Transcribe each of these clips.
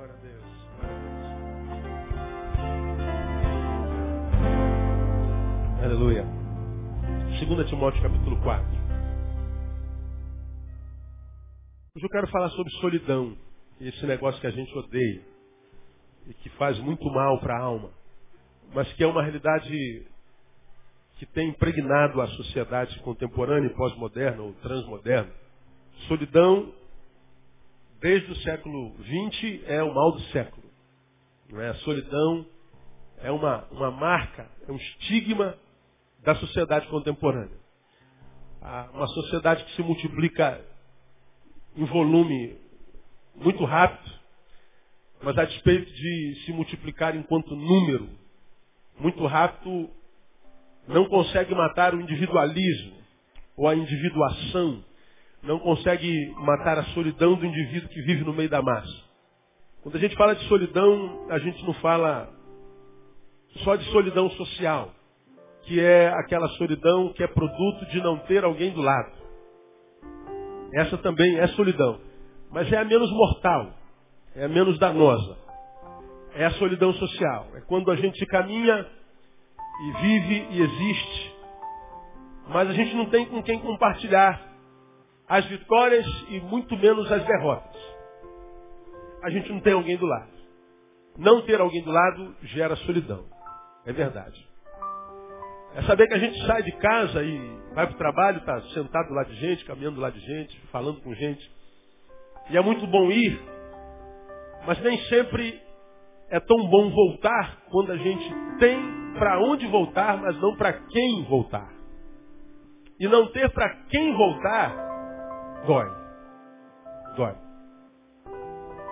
Glória a Deus. Glória a Deus. Aleluia. 2 Timóteo capítulo 4. Hoje eu quero falar sobre solidão. Esse negócio que a gente odeia. E que faz muito mal para a alma. Mas que é uma realidade que tem impregnado a sociedade contemporânea e pós-moderna ou transmoderna. Solidão, desde o século XX, é o mal do século. Não é? A solidão é uma, uma marca, é um estigma da sociedade contemporânea. Uma sociedade que se multiplica em volume muito rápido, mas a despeito de se multiplicar enquanto número muito rápido, não consegue matar o individualismo ou a individuação, não consegue matar a solidão do indivíduo que vive no meio da massa. Quando a gente fala de solidão, a gente não fala só de solidão social que é aquela solidão que é produto de não ter alguém do lado. Essa também é solidão. Mas é a menos mortal, é a menos danosa. É a solidão social. É quando a gente caminha e vive e existe, mas a gente não tem com quem compartilhar as vitórias e muito menos as derrotas. A gente não tem alguém do lado. Não ter alguém do lado gera solidão. É verdade. É saber que a gente sai de casa e vai para o trabalho, está sentado do lado de gente, caminhando do lado de gente, falando com gente. E é muito bom ir, mas nem sempre é tão bom voltar quando a gente tem para onde voltar, mas não para quem voltar. E não ter para quem voltar, dói. Dói.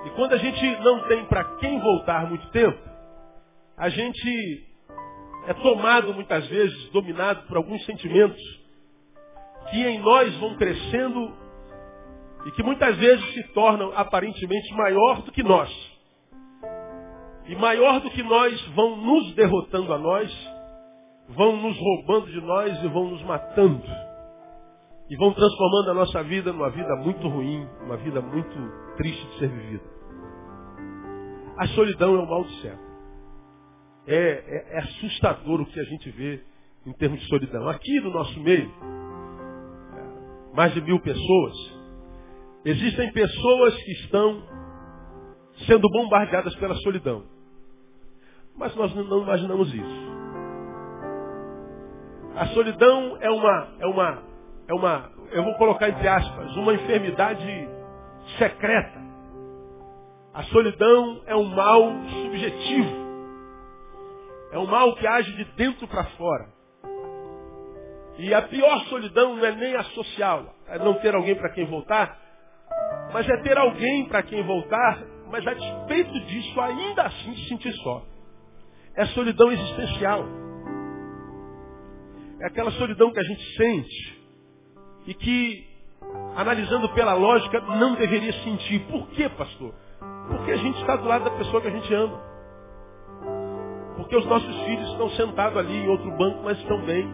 E quando a gente não tem para quem voltar muito tempo, a gente é tomado muitas vezes, dominado por alguns sentimentos que em nós vão crescendo e que muitas vezes se tornam aparentemente maior do que nós. E maior do que nós vão nos derrotando a nós, vão nos roubando de nós e vão nos matando. E vão transformando a nossa vida numa vida muito ruim, uma vida muito triste de ser vivida. A solidão é o mal do século. É, é, é, assustador o que a gente vê em termos de solidão. Aqui no nosso meio, mais de mil pessoas, existem pessoas que estão sendo bombardeadas pela solidão. Mas nós não imaginamos isso. A solidão é uma, é uma, é uma, eu vou colocar entre aspas, uma enfermidade secreta. A solidão é um mal subjetivo. É um mal que age de dentro para fora. E a pior solidão não é nem a social, é não ter alguém para quem voltar, mas é ter alguém para quem voltar, mas a despeito disso, ainda assim se sentir só. É solidão existencial. É aquela solidão que a gente sente e que, analisando pela lógica, não deveria sentir. Por quê, pastor? Porque a gente está do lado da pessoa que a gente ama. Porque os nossos filhos estão sentados ali em outro banco, mas estão bem.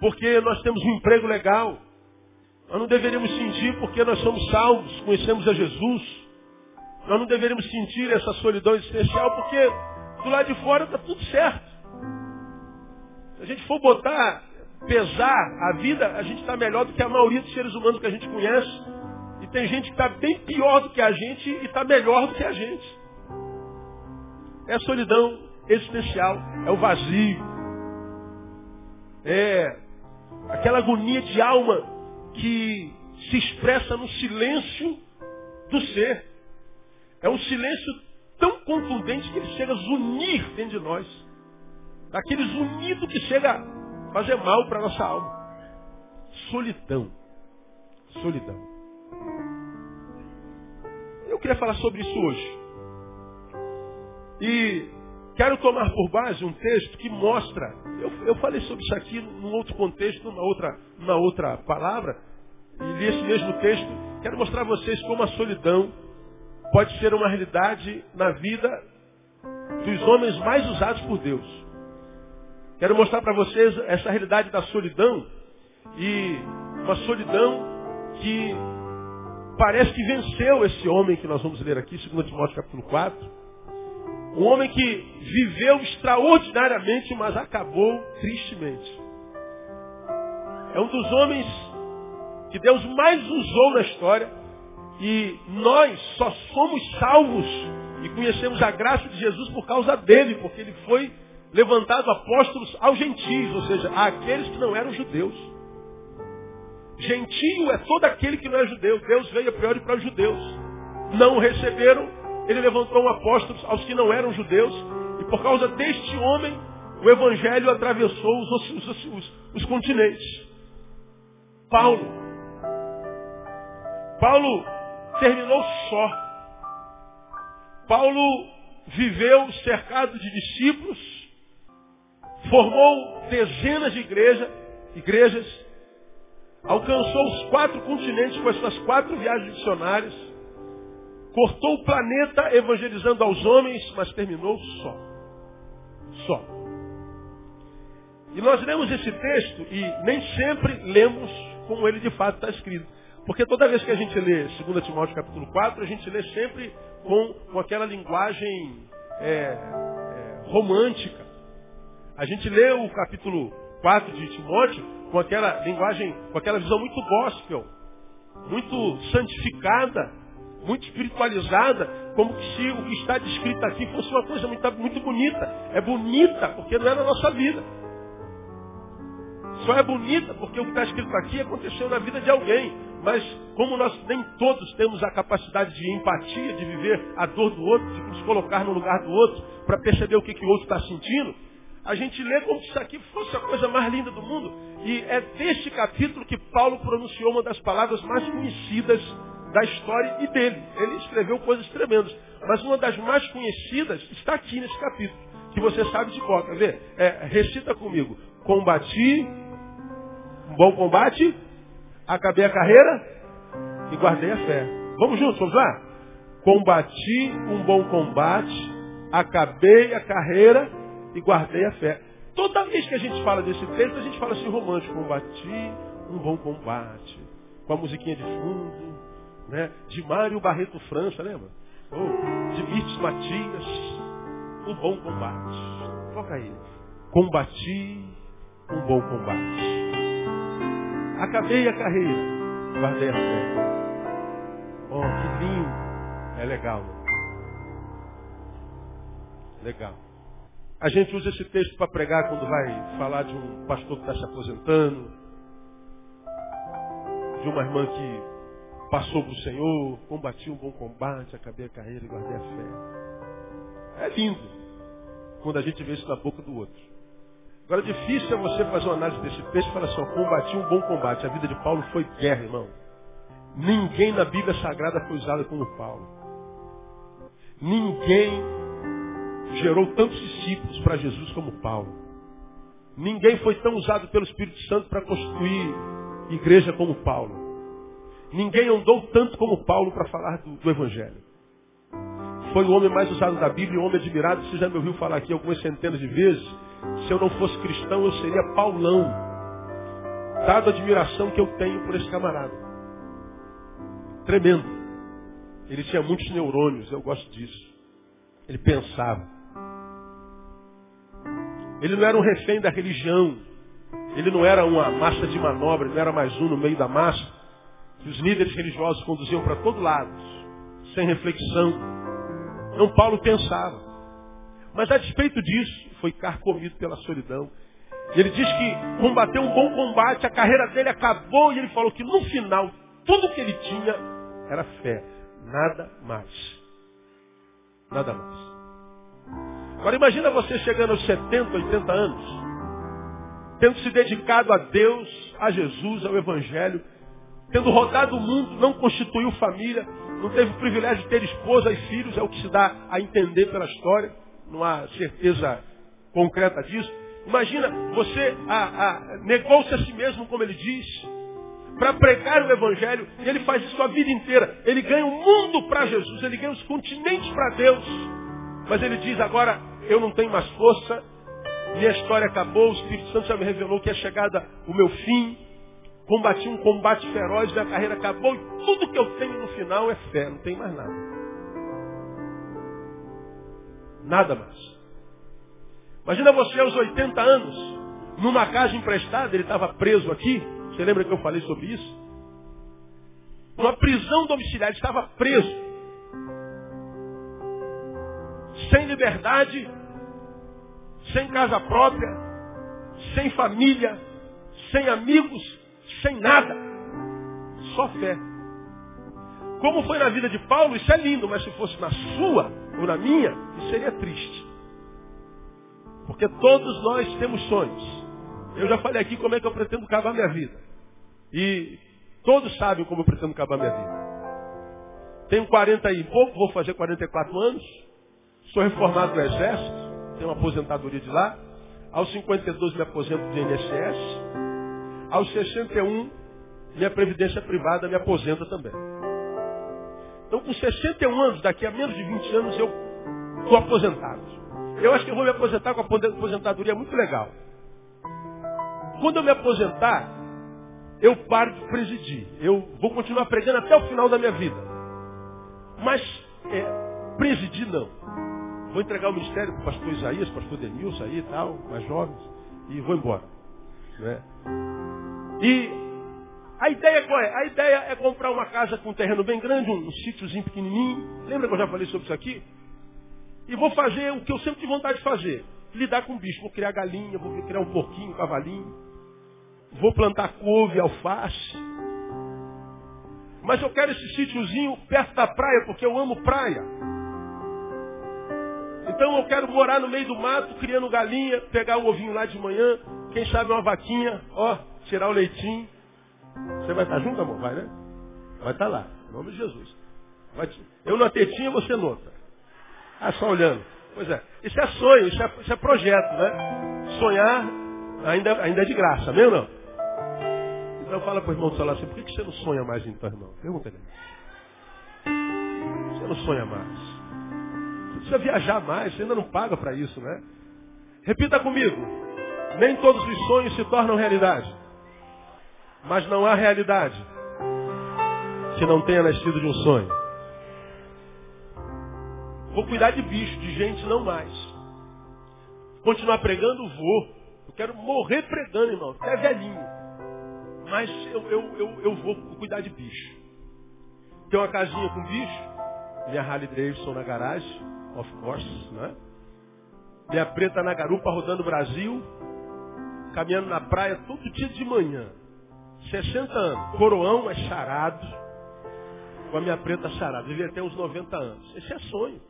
Porque nós temos um emprego legal. Nós não deveríamos sentir porque nós somos salvos, conhecemos a Jesus. Nós não deveríamos sentir essa solidão existencial porque do lado de fora está tudo certo. Se a gente for botar, pesar a vida, a gente está melhor do que a maioria dos seres humanos que a gente conhece. E tem gente que está bem pior do que a gente e está melhor do que a gente. É a solidão existencial, é o vazio. É aquela agonia de alma que se expressa no silêncio do ser. É um silêncio tão contundente que ele chega a zunir dentro de nós. Daquele zunido que chega fazer mal para a nossa alma. Solidão. Solidão. Eu queria falar sobre isso hoje. E Quero tomar por base um texto que mostra, eu, eu falei sobre isso aqui num outro contexto, numa outra, numa outra palavra, e li esse mesmo texto, quero mostrar a vocês como a solidão pode ser uma realidade na vida dos homens mais usados por Deus. Quero mostrar para vocês essa realidade da solidão e uma solidão que parece que venceu esse homem que nós vamos ler aqui, 2 Timóteo capítulo 4. Um homem que viveu extraordinariamente, mas acabou tristemente. É um dos homens que Deus mais usou na história. E nós só somos salvos e conhecemos a graça de Jesus por causa dele, porque ele foi levantado apóstolos aos gentios, ou seja, àqueles que não eram judeus. Gentio é todo aquele que não é judeu. Deus veio a priori para os judeus. Não o receberam, ele levantou apóstolos aos que não eram judeus. E por causa deste homem, o evangelho atravessou os, os, os, os continentes. Paulo. Paulo terminou só. Paulo viveu cercado de discípulos, formou dezenas de igreja, igrejas, alcançou os quatro continentes com as suas quatro viagens missionárias, cortou o planeta evangelizando aos homens, mas terminou só. Só. E nós lemos esse texto e nem sempre lemos como ele de fato está escrito. Porque toda vez que a gente lê 2 Timóteo capítulo 4, a gente lê sempre com, com aquela linguagem é, é, romântica. A gente lê o capítulo 4 de Timóteo com aquela linguagem, com aquela visão muito gospel, muito santificada, muito espiritualizada, como se o que está descrito aqui fosse uma coisa muito, muito bonita. É bonita porque não é na nossa vida. Só é bonita porque o que está escrito aqui aconteceu na vida de alguém. Mas como nós nem todos temos a capacidade de empatia, de viver a dor do outro, de nos colocar no lugar do outro, para perceber o que, que o outro está sentindo, a gente lê como se isso aqui fosse a coisa mais linda do mundo. E é deste capítulo que Paulo pronunciou uma das palavras mais conhecidas da história e dele. Ele escreveu coisas tremendas. Mas uma das mais conhecidas está aqui nesse capítulo, que você sabe de qual. Quer ver? É, recita comigo. Combati um bom combate, acabei a carreira e guardei a fé. Vamos juntos, vamos lá? Combati um bom combate, acabei a carreira e guardei a fé. Toda vez que a gente fala desse texto, a gente fala assim romântico, combati um bom combate. Com a musiquinha de fundo, né? De Mário Barreto França, lembra? Oh, de Mirtes Matias, um bom combate. Toca aí. Combati um bom combate. Acabei a carreira. Guardei a fé. Oh, que lindo. É legal. Né? Legal. A gente usa esse texto para pregar quando vai falar de um pastor que está se aposentando, de uma irmã que passou para o Senhor, combati um bom combate, acabei a carreira e guardei a fé. É lindo quando a gente vê isso na boca do outro. Agora, difícil é você fazer uma análise desse texto e falar assim, combati um bom combate. A vida de Paulo foi guerra, irmão. Ninguém na Bíblia Sagrada foi usado como Paulo. Ninguém gerou tantos discípulos para Jesus como Paulo. Ninguém foi tão usado pelo Espírito Santo para construir igreja como Paulo. Ninguém andou tanto como Paulo para falar do, do, Evangelho. Foi o homem mais usado da Bíblia, um homem admirado. Você já me ouviu falar aqui algumas centenas de vezes. Se eu não fosse cristão, eu seria Paulão. Dada a admiração que eu tenho por esse camarada. Tremendo. Ele tinha muitos neurônios, eu gosto disso. Ele pensava. Ele não era um refém da religião. Ele não era uma massa de manobra, ele não era mais um no meio da massa. Que os líderes religiosos conduziam para todo lado, sem reflexão. Não, Paulo pensava. Mas a despeito disso, foi carcomido pela solidão. Ele diz que combateu um bom combate, a carreira dele acabou e ele falou que no final, tudo que ele tinha era fé. Nada mais. Nada mais. Agora imagina você chegando aos 70, 80 anos, tendo se dedicado a Deus, a Jesus, ao Evangelho, tendo rodado o mundo, não constituiu família, não teve o privilégio de ter esposa e filhos, é o que se dá a entender pela história não há certeza concreta disso. Imagina, você negou-se a si mesmo, como ele diz, para pregar o Evangelho, e ele faz isso a vida inteira. Ele ganha o mundo para Jesus, ele ganha os continentes para Deus. Mas ele diz agora, eu não tenho mais força, minha história acabou, o Espírito Santo já me revelou que é chegada o meu fim. combati um combate feroz, minha carreira acabou e tudo que eu tenho no final é fé, não tem mais nada. Nada mais. Imagina você aos 80 anos, numa casa emprestada, ele estava preso aqui. Você lembra que eu falei sobre isso? Uma prisão domiciliar, ele estava preso. Sem liberdade, sem casa própria, sem família, sem amigos, sem nada. Só fé. Como foi na vida de Paulo, isso é lindo, mas se fosse na sua ou na minha, isso seria triste. Porque todos nós temos sonhos. Eu já falei aqui como é que eu pretendo acabar minha vida. E todos sabem como eu pretendo acabar minha vida. Tenho 40 e pouco, vou fazer 44 anos. Sou reformado no Exército, tenho uma aposentadoria de lá. Aos 52 me aposento do INSS. Aos 61, minha previdência privada me aposenta também. Então, com 61 anos, daqui a menos de 20 anos, eu estou aposentado. Eu acho que eu vou me aposentar com a aposentadoria muito legal. Quando eu me aposentar, eu paro de presidir. Eu vou continuar pregando até o final da minha vida. Mas é, presidir não. Vou entregar o ministério para o pastor Isaías, pastor Denilson aí e tal, mais jovens, e vou embora. Né? E a ideia qual é? A ideia é comprar uma casa com um terreno bem grande, um, um sítiozinho pequenininho. Lembra que eu já falei sobre isso aqui? E vou fazer o que eu sempre tive vontade de fazer. Lidar com bicho. Vou criar galinha, vou criar um porquinho, um cavalinho. Vou plantar couve, alface. Mas eu quero esse sítiozinho perto da praia, porque eu amo praia. Então eu quero morar no meio do mato, criando galinha, pegar um ovinho lá de manhã, quem sabe uma vaquinha, ó, tirar o leitinho. Você vai estar junto, amor? Vai, né? Vai estar lá, em nome de Jesus. Eu na tetinha, você nota. Ah, só olhando. Pois é. Isso é sonho, isso é, isso é projeto, né? Sonhar ainda, ainda é de graça, mesmo não? Então fala para o irmão do assim, por que você não sonha mais então, irmão? Pergunta ele. Você não sonha mais. Precisa viajar mais, você ainda não paga para isso, né? Repita comigo. Nem todos os sonhos se tornam realidade. Mas não há realidade que não tenha nascido de um sonho. Vou cuidar de bicho, de gente não mais. Continuar pregando, vou. Eu quero morrer pregando, irmão. Até velhinho. Mas eu, eu, eu, eu vou cuidar de bicho. Tem uma casinha com bicho. Minha Harley Davidson na garagem. Of course, né? Minha preta na garupa rodando o Brasil. Caminhando na praia todo dia de manhã. 60 anos. Coroão é charado. Com a minha preta charada. Vivia até uns 90 anos. Esse é sonho.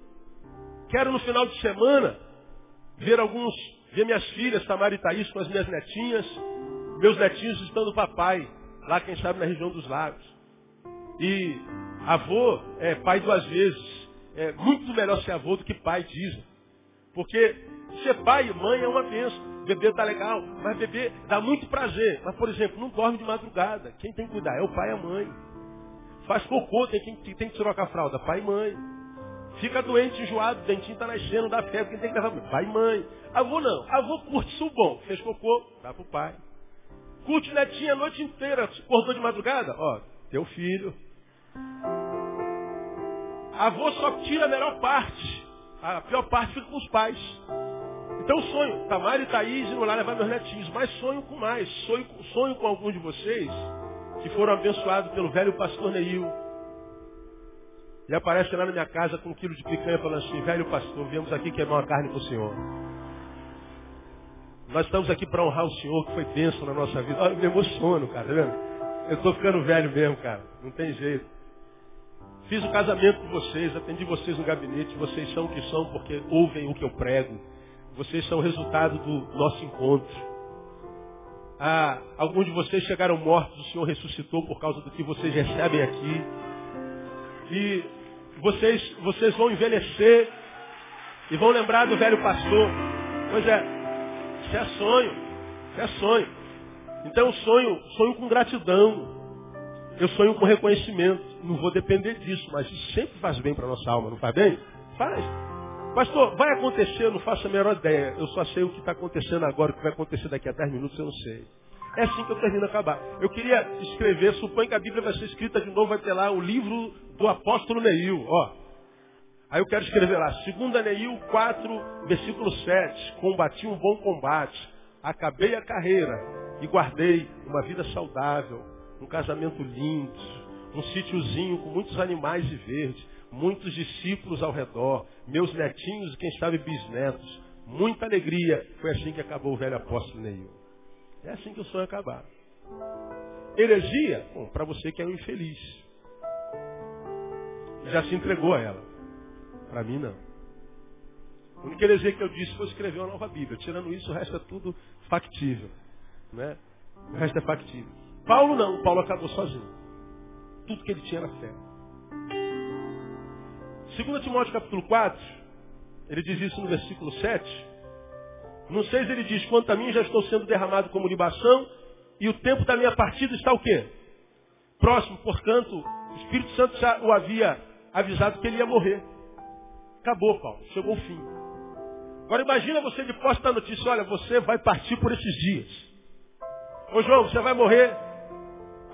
Quero no final de semana ver alguns, ver minhas filhas, Tamara e Thaís, com as minhas netinhas. Meus netinhos estão do papai, lá quem sabe na região dos lagos. E avô é pai duas vezes. É muito melhor ser avô do que pai, dizem. Porque ser pai e mãe é uma bênção. Bebê tá legal, mas bebê dá muito prazer. Mas, por exemplo, não dorme de madrugada. Quem tem que cuidar é o pai e a mãe. Faz cocô, tem quem tem que trocar a fralda, pai e mãe. Fica doente, enjoado, dentinho está nascendo, dá febre, quem tem que levar? Pai e mãe. Avô não. Avô curte isso bom. Fez cocô, dá pro pai. Curte netinha a noite inteira, acordou de madrugada? Ó, teu filho. Avô só tira a melhor parte. A pior parte fica com os pais. Então sonho, Tamara e Thaís indo lá levar meus netinhos, mas sonho com mais. Sonho, sonho com alguns de vocês que foram abençoados pelo velho pastor Neil e aparece lá na minha casa com um quilo de picanha falando assim, velho pastor, viemos aqui queimar uma carne para o Senhor. Nós estamos aqui para honrar o Senhor, que foi bênção na nossa vida. Olha, eu me emociono, cara, tá vendo? Eu estou ficando velho mesmo, cara. Não tem jeito. Fiz o casamento com vocês, atendi vocês no gabinete, vocês são o que são porque ouvem o que eu prego. Vocês são o resultado do nosso encontro. Ah, alguns de vocês chegaram mortos, o Senhor ressuscitou por causa do que vocês recebem aqui. E vocês, vocês vão envelhecer e vão lembrar do velho pastor. Pois é, isso é sonho, isso é sonho. Então sonho, sonho com gratidão. Eu sonho com reconhecimento. Não vou depender disso, mas isso sempre faz bem para nossa alma, não faz bem? Faz. Pastor, vai acontecer, não faço a menor ideia. Eu só sei o que está acontecendo agora, o que vai acontecer daqui a 10 minutos, eu não sei. É assim que eu termino acabar. Eu queria escrever, suponho que a Bíblia vai ser escrita de novo, vai ter lá o livro do apóstolo Neil, ó. Aí eu quero escrever lá, 2 Neil 4, versículo 7. Combati um bom combate, acabei a carreira e guardei uma vida saudável, um casamento lindo, um sítiozinho com muitos animais de verde, muitos discípulos ao redor, meus netinhos e quem sabe bisnetos. Muita alegria. Foi assim que acabou o velho apóstolo Neil. É assim que o sonho acabar. Heresia, bom, para você que é um infeliz. Já se entregou a ela. Para mim não. A única heresia que eu disse foi escrever uma nova Bíblia. Tirando isso, o resto é tudo factível. Né? O resto é factível. Paulo não. Paulo acabou sozinho. Tudo que ele tinha era fé. 2 Timóteo capítulo 4, ele diz isso no versículo 7. No 6 ele diz, quanto a mim já estou sendo derramado como libação, e o tempo da minha partida está o quê? Próximo, portanto, o Espírito Santo já o havia avisado que ele ia morrer. Acabou, Paulo, chegou o fim. Agora imagina você de posse da notícia, olha, você vai partir por esses dias. Ô João, você vai morrer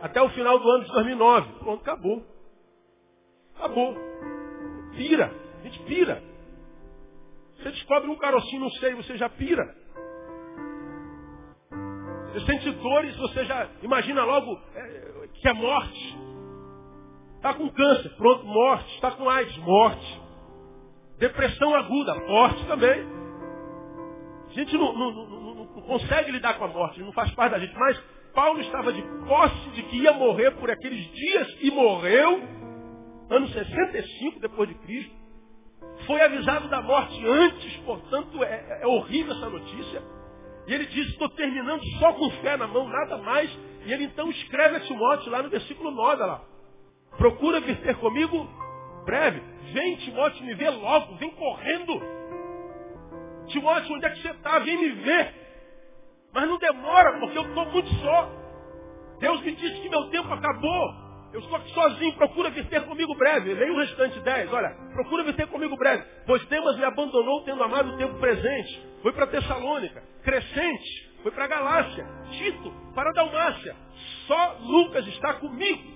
até o final do ano de 2009. Pronto, acabou. Acabou. Pira. A gente pira. Você descobre um carocinho no seio, você já pira. Você sente dores, você já imagina logo é, que é morte. Está com câncer, pronto, morte. Está com AIDS, morte. Depressão aguda, morte também. A gente não, não, não, não, consegue lidar com a morte, não faz parte da gente. Mas Paulo estava de posse de que ia morrer por aqueles dias e morreu, ano 65 depois de Cristo. Foi avisado da morte antes, portanto é, é horrível essa notícia. E ele diz, estou terminando só com fé na mão, nada mais. E ele então escreve a Timóteo lá no versículo 9, lá. Procura vir ter comigo breve. Vem, Timóteo, me vê logo, vem correndo. Timóteo, onde é que você está? Vem me ver. Mas não demora, porque eu estou muito só. Deus me disse que meu tempo acabou. Eu estou aqui sozinho, procura vir ter comigo breve. Leia o restante 10. Olha, procura vir ter comigo breve. Pois Demas me abandonou tendo amado o tempo presente. Foi para Tessalônica. Crescente. Foi para Galácia. Tito, para Dalmácia. Só Lucas está comigo.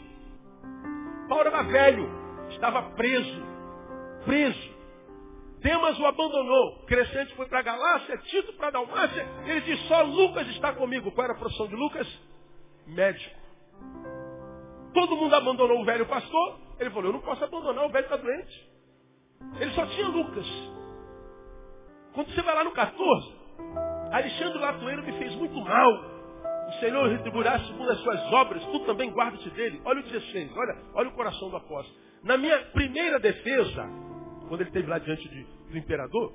Paulo era velho. Estava preso. Preso. Demas o abandonou. Crescente foi para Galácia. Tito para Dalmácia. Ele diz, só Lucas está comigo. Qual era a profissão de Lucas? Médico. Todo mundo abandonou o velho pastor. Ele falou, eu não posso abandonar, o velho está doente. Ele só tinha Lucas. Quando você vai lá no 14, Alexandre Latoeiro me fez muito mal. O Senhor retribuirá segundo as suas obras, tu também guarda-te dele. Olha o 16, olha, olha o coração do apóstolo. Na minha primeira defesa, quando ele esteve lá diante de, do imperador,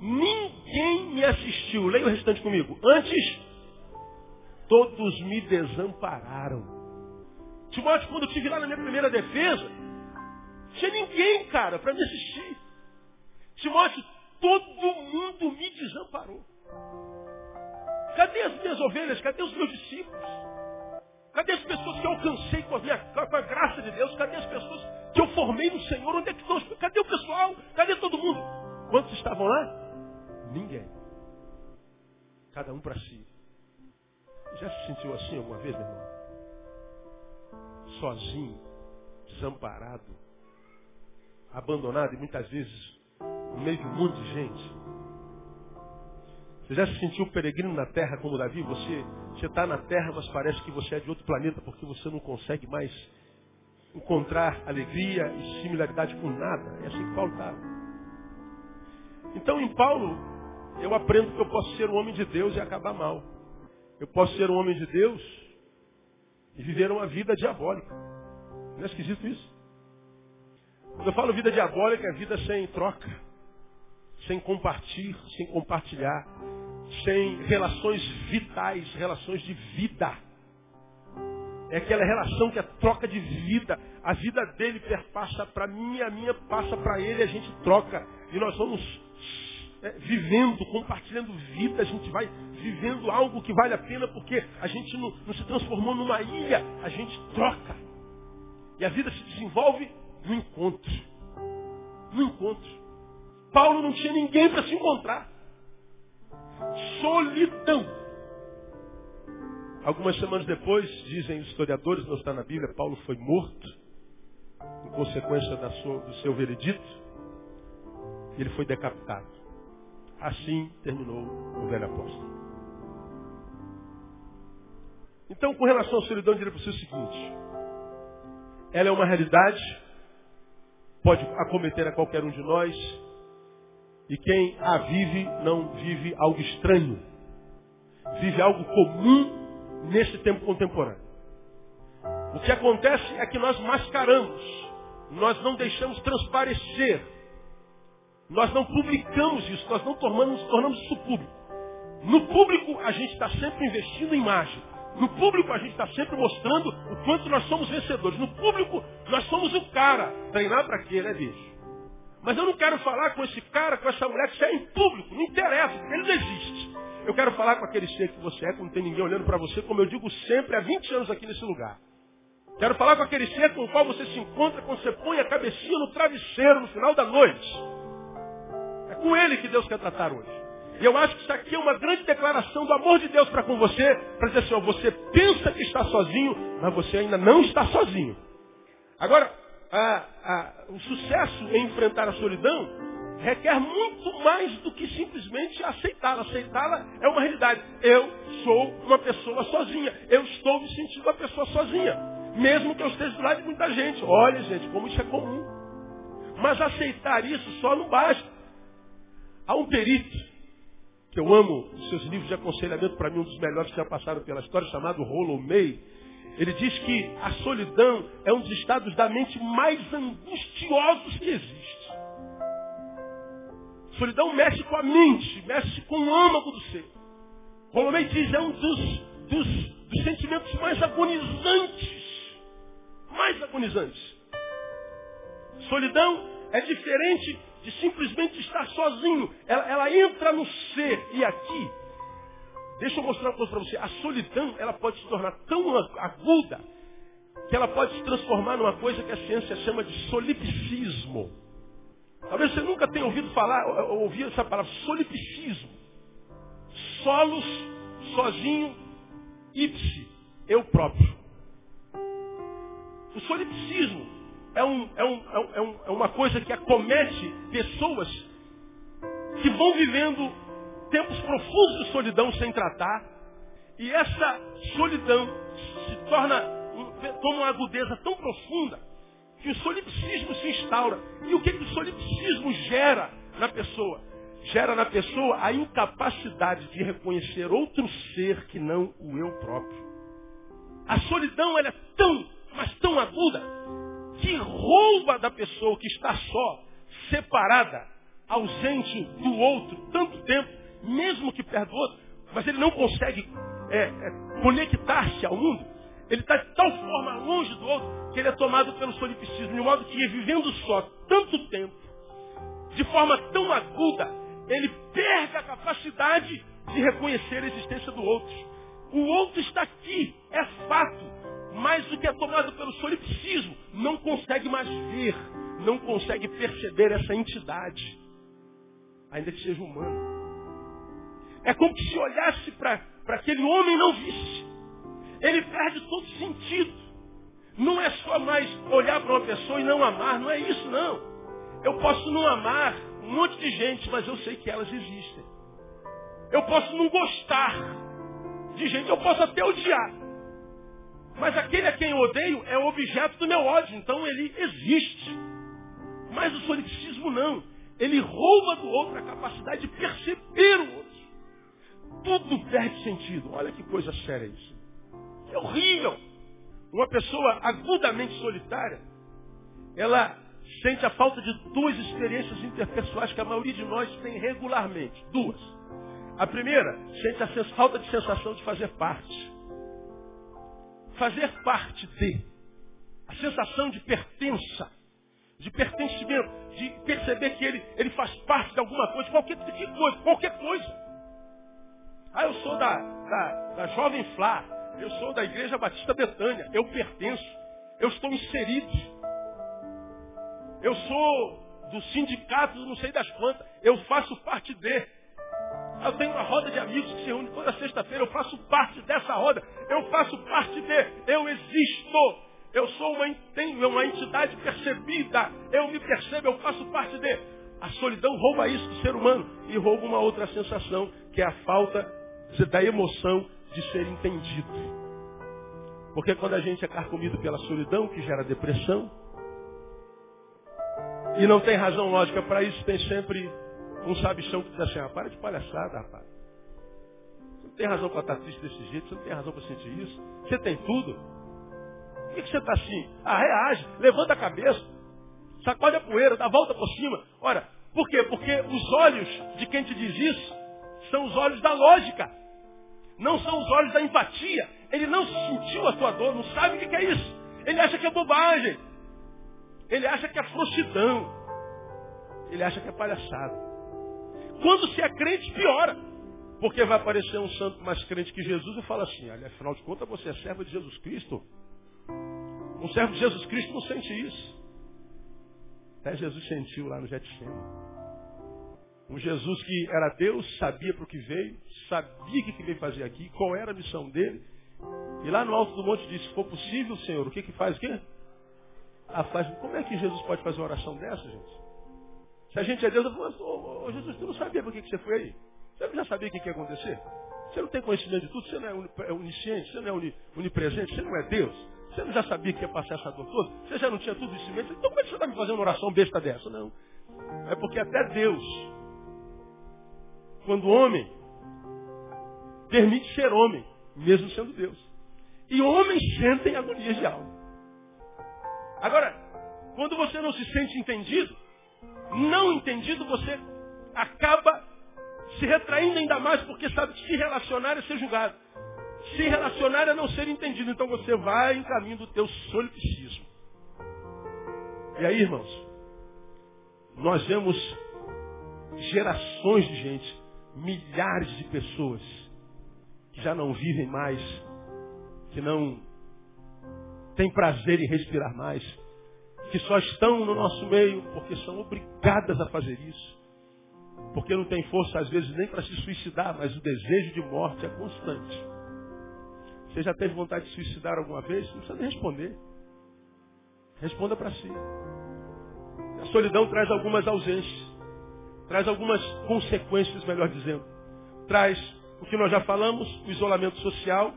ninguém me assistiu. Leia o restante comigo. Antes, todos me desampararam. Timóteo, quando eu estive lá na minha primeira defesa, tinha ninguém, cara, para me assistir. Timóteo, todo mundo me desamparou. Cadê as minhas ovelhas? Cadê os meus discípulos? Cadê as pessoas que eu alcancei com a, minha, com a graça de Deus? Cadê as pessoas que eu formei no Senhor? Onde é que estão? Cadê o pessoal? Cadê todo mundo? Quantos estavam lá? Ninguém. Cada um para si. Já se sentiu assim alguma vez, meu irmão? sozinho, desamparado, abandonado e muitas vezes no meio de um monte de gente. Você já se sentiu peregrino na terra como Davi? Você está na terra, mas parece que você é de outro planeta porque você não consegue mais encontrar alegria e similaridade com nada. É assim que Paulo está. Então em Paulo eu aprendo que eu posso ser um homem de Deus e acabar mal. Eu posso ser um homem de Deus e viveram uma vida diabólica. Não é esquisito isso? Quando eu falo vida diabólica, é vida sem troca, sem sem compartilhar, sem relações vitais, relações de vida. É aquela relação que é troca de vida. A vida dele perpassa para mim, a minha passa para ele, a gente troca. E nós vamos é, vivendo, compartilhando vida, a gente vai vivendo algo que vale a pena porque a gente não, não se transformou numa ilha, a gente troca. E a vida se desenvolve no encontro. No encontro. Paulo não tinha ninguém para se encontrar. Solidão. Algumas semanas depois, dizem os historiadores, não está na Bíblia, Paulo foi morto, em consequência sua, do seu veredito, e ele foi decapitado. Assim terminou o velho apóstolo. Então, com relação à solidão, eu diria para você o seguinte: ela é uma realidade, pode acometer a qualquer um de nós, e quem a vive não vive algo estranho, vive algo comum nesse tempo contemporâneo. O que acontece é que nós mascaramos, nós não deixamos transparecer, nós não publicamos isso, nós não tornamos, tornamos isso público. No público, a gente está sempre investindo em imagem. No público, a gente está sempre mostrando o quanto nós somos vencedores. No público, nós somos o cara. Treinar para quê, né, bicho? Mas eu não quero falar com esse cara, com essa mulher que você é em público. Não interessa, ele não existe. Eu quero falar com aquele ser que você é, quando não tem ninguém olhando para você, como eu digo sempre há 20 anos aqui nesse lugar. Quero falar com aquele ser com o qual você se encontra quando você põe a cabecinha no travesseiro no final da noite. É com ele que Deus quer tratar hoje. E eu acho que isso aqui é uma grande declaração do amor de Deus para com você, para dizer assim, ó, você pensa que está sozinho, mas você ainda não está sozinho. Agora, a, a, o sucesso em enfrentar a solidão requer muito mais do que simplesmente aceitá-la. Aceitá-la é uma realidade. Eu sou uma pessoa sozinha. Eu estou me sentindo uma pessoa sozinha. Mesmo que eu esteja do lado de muita gente. Olha, gente, como isso é comum. Mas aceitar isso só não basta. Há um perito que eu amo os seus livros de aconselhamento, para mim um dos melhores que já passaram pela história, chamado Rollo May. Ele diz que a solidão é um dos estados da mente mais angustiosos que existe. Solidão mexe com a mente, mexe com o âmago do ser. May diz é um dos, dos, dos sentimentos mais agonizantes. Mais agonizantes. Solidão é diferente de simplesmente estar sozinho. Ela, ela entra no ser. E aqui, deixa eu mostrar uma coisa para você. A solidão, ela pode se tornar tão aguda que ela pode se transformar numa coisa que a ciência chama de solipsismo. Talvez você nunca tenha ouvido falar, ou, ouvido essa palavra, solipsismo. Solos, sozinho, ipsi, eu próprio. O solipsismo é, um, é, um, é, um, é uma coisa que acomete pessoas que vão vivendo tempos profundos de solidão sem tratar. E essa solidão se torna, toma uma agudeza tão profunda que o solipsismo se instaura. E o que, que o solipsismo gera na pessoa? Gera na pessoa a incapacidade de reconhecer outro ser que não o eu próprio. A solidão ela é tão, mas tão aguda, que rouba da pessoa que está só, separada, ausente do outro, tanto tempo, mesmo que perto do outro, mas ele não consegue é, é, conectar-se ao mundo, ele está de tal forma longe do outro que ele é tomado pelo solipsismo, de modo que vivendo só tanto tempo, de forma tão aguda, ele perde a capacidade de reconhecer a existência do outro. O outro está aqui, é fato mais do que é tomado pelo solipsismo, não consegue mais ver, não consegue perceber essa entidade, ainda que seja humano. É como se olhasse para aquele homem e não visse. Ele perde todo sentido. Não é só mais olhar para uma pessoa e não amar, não é isso não. Eu posso não amar um monte de gente, mas eu sei que elas existem. Eu posso não gostar de gente, eu posso até odiar. Mas aquele a quem eu odeio é o objeto do meu ódio, então ele existe. Mas o solipsismo não. Ele rouba do outro a capacidade de perceber o outro. Tudo perde sentido. Olha que coisa séria isso. É horrível. Uma pessoa agudamente solitária, ela sente a falta de duas experiências interpessoais que a maioria de nós tem regularmente. Duas. A primeira, sente a falta de sensação de fazer parte fazer parte de. A sensação de pertença, de pertencimento, de perceber que ele, ele faz parte de alguma coisa, qualquer que coisa, qualquer coisa. Ah, eu sou da, da, da Jovem Flá, eu sou da Igreja Batista Betânia, eu pertenço, eu estou inserido. Eu sou do sindicato, não sei das quantas, eu faço parte de. Eu tenho uma roda de amigos que se reúne toda sexta-feira. Eu faço parte dessa roda. Eu faço parte de. Eu existo. Eu sou uma, tenho uma entidade percebida. Eu me percebo, eu faço parte de. A solidão rouba isso do ser humano e rouba uma outra sensação, que é a falta da emoção de ser entendido. Porque quando a gente é carcomido pela solidão, que gera depressão, e não tem razão lógica para isso, tem sempre um sabichão que diz assim, ah, para de palhaçada, rapaz. Você não tem razão para estar triste desse jeito, você não tem razão para sentir isso. Você tem tudo. Por que, que você está assim? Ah, reage, levanta a cabeça, sacode a poeira, dá a volta por cima. Ora, por quê? Porque os olhos de quem te diz isso são os olhos da lógica. Não são os olhos da empatia. Ele não sentiu a tua dor, não sabe o que é isso. Ele acha que é bobagem. Ele acha que é frouxidão. Ele acha que é palhaçada. Quando se é crente, piora. Porque vai aparecer um santo mais crente que Jesus e fala assim, olha, afinal de contas você é servo de Jesus Cristo. Um servo de Jesus Cristo não sente isso. Até Jesus sentiu lá no Getsemane. Um Jesus que era Deus, sabia para o que veio, sabia o que veio fazer aqui, qual era a missão dele. E lá no alto do monte disse, se for possível, Senhor, o que que faz o quê? Faz... Como é que Jesus pode fazer uma oração dessa, gente? Se a gente é Deus, eu falo, oh, oh, Jesus, tu não sabia por que, que você foi aí? Você já sabia o que, que ia acontecer? Você não tem conhecimento de tudo, você não é onisciente, você não é onipresente, você não é Deus. Você não já sabia que ia passar essa dor toda? Você já não tinha tudo isso em mente? Então como é que você está me fazendo uma oração besta dessa? Não. É porque até Deus quando o homem permite ser homem, mesmo sendo Deus. E homens sentem agonias de alma. Agora, quando você não se sente entendido, não entendido, você acaba se retraindo ainda mais, porque sabe que se relacionar é ser julgado. Se relacionar é não ser entendido. Então você vai em caminho do teu solipsismo. E aí, irmãos, nós vemos gerações de gente milhares de pessoas que já não vivem mais, que não têm prazer em respirar mais, que só estão no nosso meio porque são obrigadas a fazer isso. Porque não tem força, às vezes, nem para se suicidar, mas o desejo de morte é constante. Você já teve vontade de suicidar alguma vez? Não precisa nem responder. Responda para si. A solidão traz algumas ausências traz algumas consequências, melhor dizendo. Traz o que nós já falamos, o isolamento social,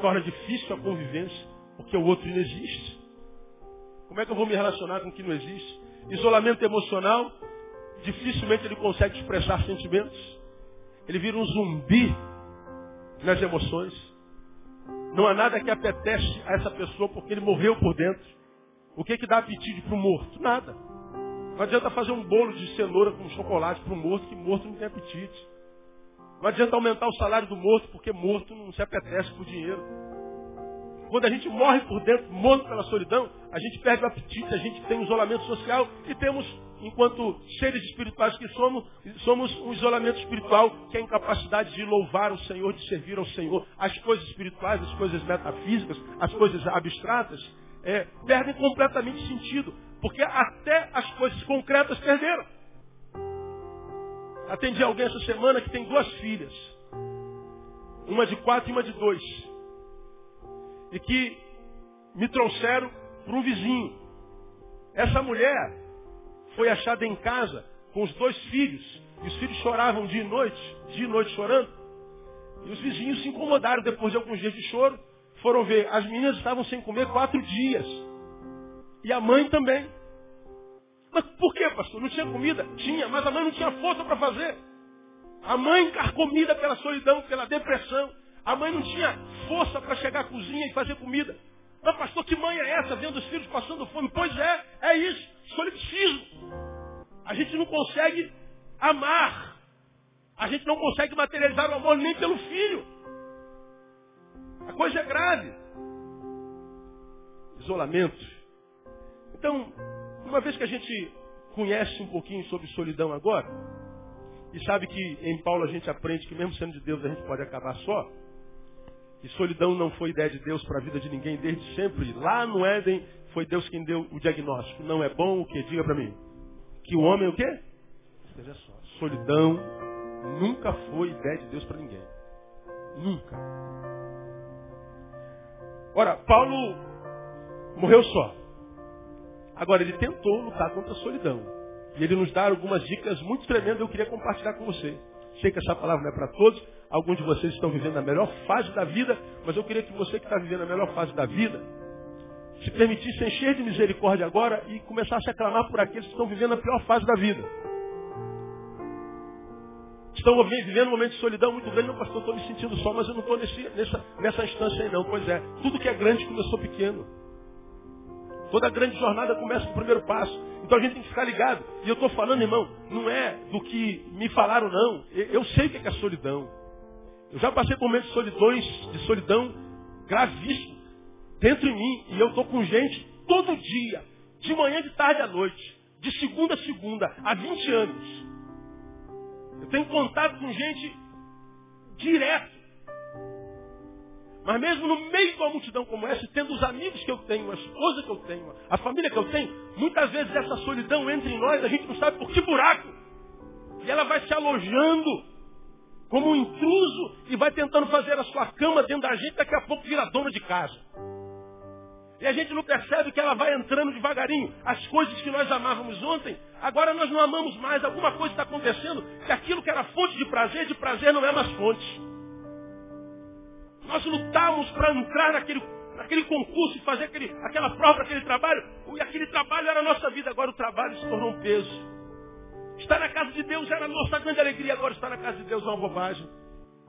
torna difícil a convivência, porque o outro não existe. Como é que eu vou me relacionar com o que não existe? Isolamento emocional, dificilmente ele consegue expressar sentimentos. Ele vira um zumbi nas emoções. Não há nada que apetece a essa pessoa porque ele morreu por dentro. O que, que dá apetite para o morto? Nada. Não adianta fazer um bolo de cenoura com chocolate para o morto, que morto não tem apetite. Não adianta aumentar o salário do morto, porque morto não se apetece por dinheiro. Quando a gente morre por dentro, morto pela solidão, a gente perde o apetite, a gente tem um isolamento social e temos, enquanto seres espirituais que somos, somos um isolamento espiritual que é a incapacidade de louvar o Senhor, de servir ao Senhor. As coisas espirituais, as coisas metafísicas, as coisas abstratas, é, perdem completamente sentido. Porque até as coisas concretas perderam. Atendi alguém essa semana que tem duas filhas. Uma de quatro e uma de dois. E que me trouxeram para um vizinho. Essa mulher foi achada em casa com os dois filhos. E os filhos choravam dia e noite, dia e noite chorando. E os vizinhos se incomodaram depois de alguns dias de choro. Foram ver, as meninas estavam sem comer quatro dias. E a mãe também. Mas por que, pastor? Não tinha comida? Tinha, mas a mãe não tinha força para fazer. A mãe carcomida pela solidão, pela depressão. A mãe não tinha força para chegar à cozinha e fazer comida. Mas, pastor, que mãe é essa vendo os filhos passando fome? Pois é, é isso. Solipsismo. A gente não consegue amar. A gente não consegue materializar o amor nem pelo filho. A coisa é grave. Isolamento. Então, uma vez que a gente conhece um pouquinho sobre solidão agora, e sabe que em Paulo a gente aprende que mesmo sendo de Deus a gente pode acabar só, e solidão não foi ideia de Deus para a vida de ninguém desde sempre. Lá no Éden foi Deus quem deu o diagnóstico. Não é bom o que? Diga para mim. Que o homem o quê? Esteja só. Solidão nunca foi ideia de Deus para ninguém. Nunca. Ora, Paulo morreu só. Agora, ele tentou lutar contra a solidão. E ele nos dá algumas dicas muito tremendas eu queria compartilhar com você. Sei que essa palavra não é para todos. Alguns de vocês estão vivendo a melhor fase da vida, mas eu queria que você que está vivendo a melhor fase da vida, se permitisse encher de misericórdia agora e começasse a clamar por aqueles que estão vivendo a pior fase da vida. Estão vivendo um momento de solidão muito grande, não, pastor, estou me sentindo só, mas eu não estou nessa, nessa instância aí não. Pois é, tudo que é grande começou pequeno. Toda grande jornada começa com o primeiro passo. Então a gente tem que ficar ligado. E eu estou falando, irmão, não é do que me falaram, não. Eu sei o que é, que é solidão. Eu já passei por momentos de solidões, de solidão gravíssimo dentro de mim. E eu estou com gente todo dia, de manhã, de tarde à noite, de segunda a segunda, há 20 anos. Eu tenho contato com gente direto. Mas mesmo no meio de uma multidão como essa, tendo os amigos que eu tenho, a esposa que eu tenho, a família que eu tenho, muitas vezes essa solidão entra em nós, a gente não sabe por que buraco. E ela vai se alojando como um intruso e vai tentando fazer a sua cama dentro da gente, daqui a pouco vira dona de casa. E a gente não percebe que ela vai entrando devagarinho. As coisas que nós amávamos ontem, agora nós não amamos mais. Alguma coisa está acontecendo que aquilo que era fonte de prazer, de prazer não é mais fonte. Nós lutávamos para entrar naquele, naquele concurso e fazer aquele, aquela prova, aquele trabalho. E aquele trabalho era a nossa vida, agora o trabalho se tornou um peso. Estar na casa de Deus era a nossa grande alegria, agora estar na casa de Deus é uma bobagem.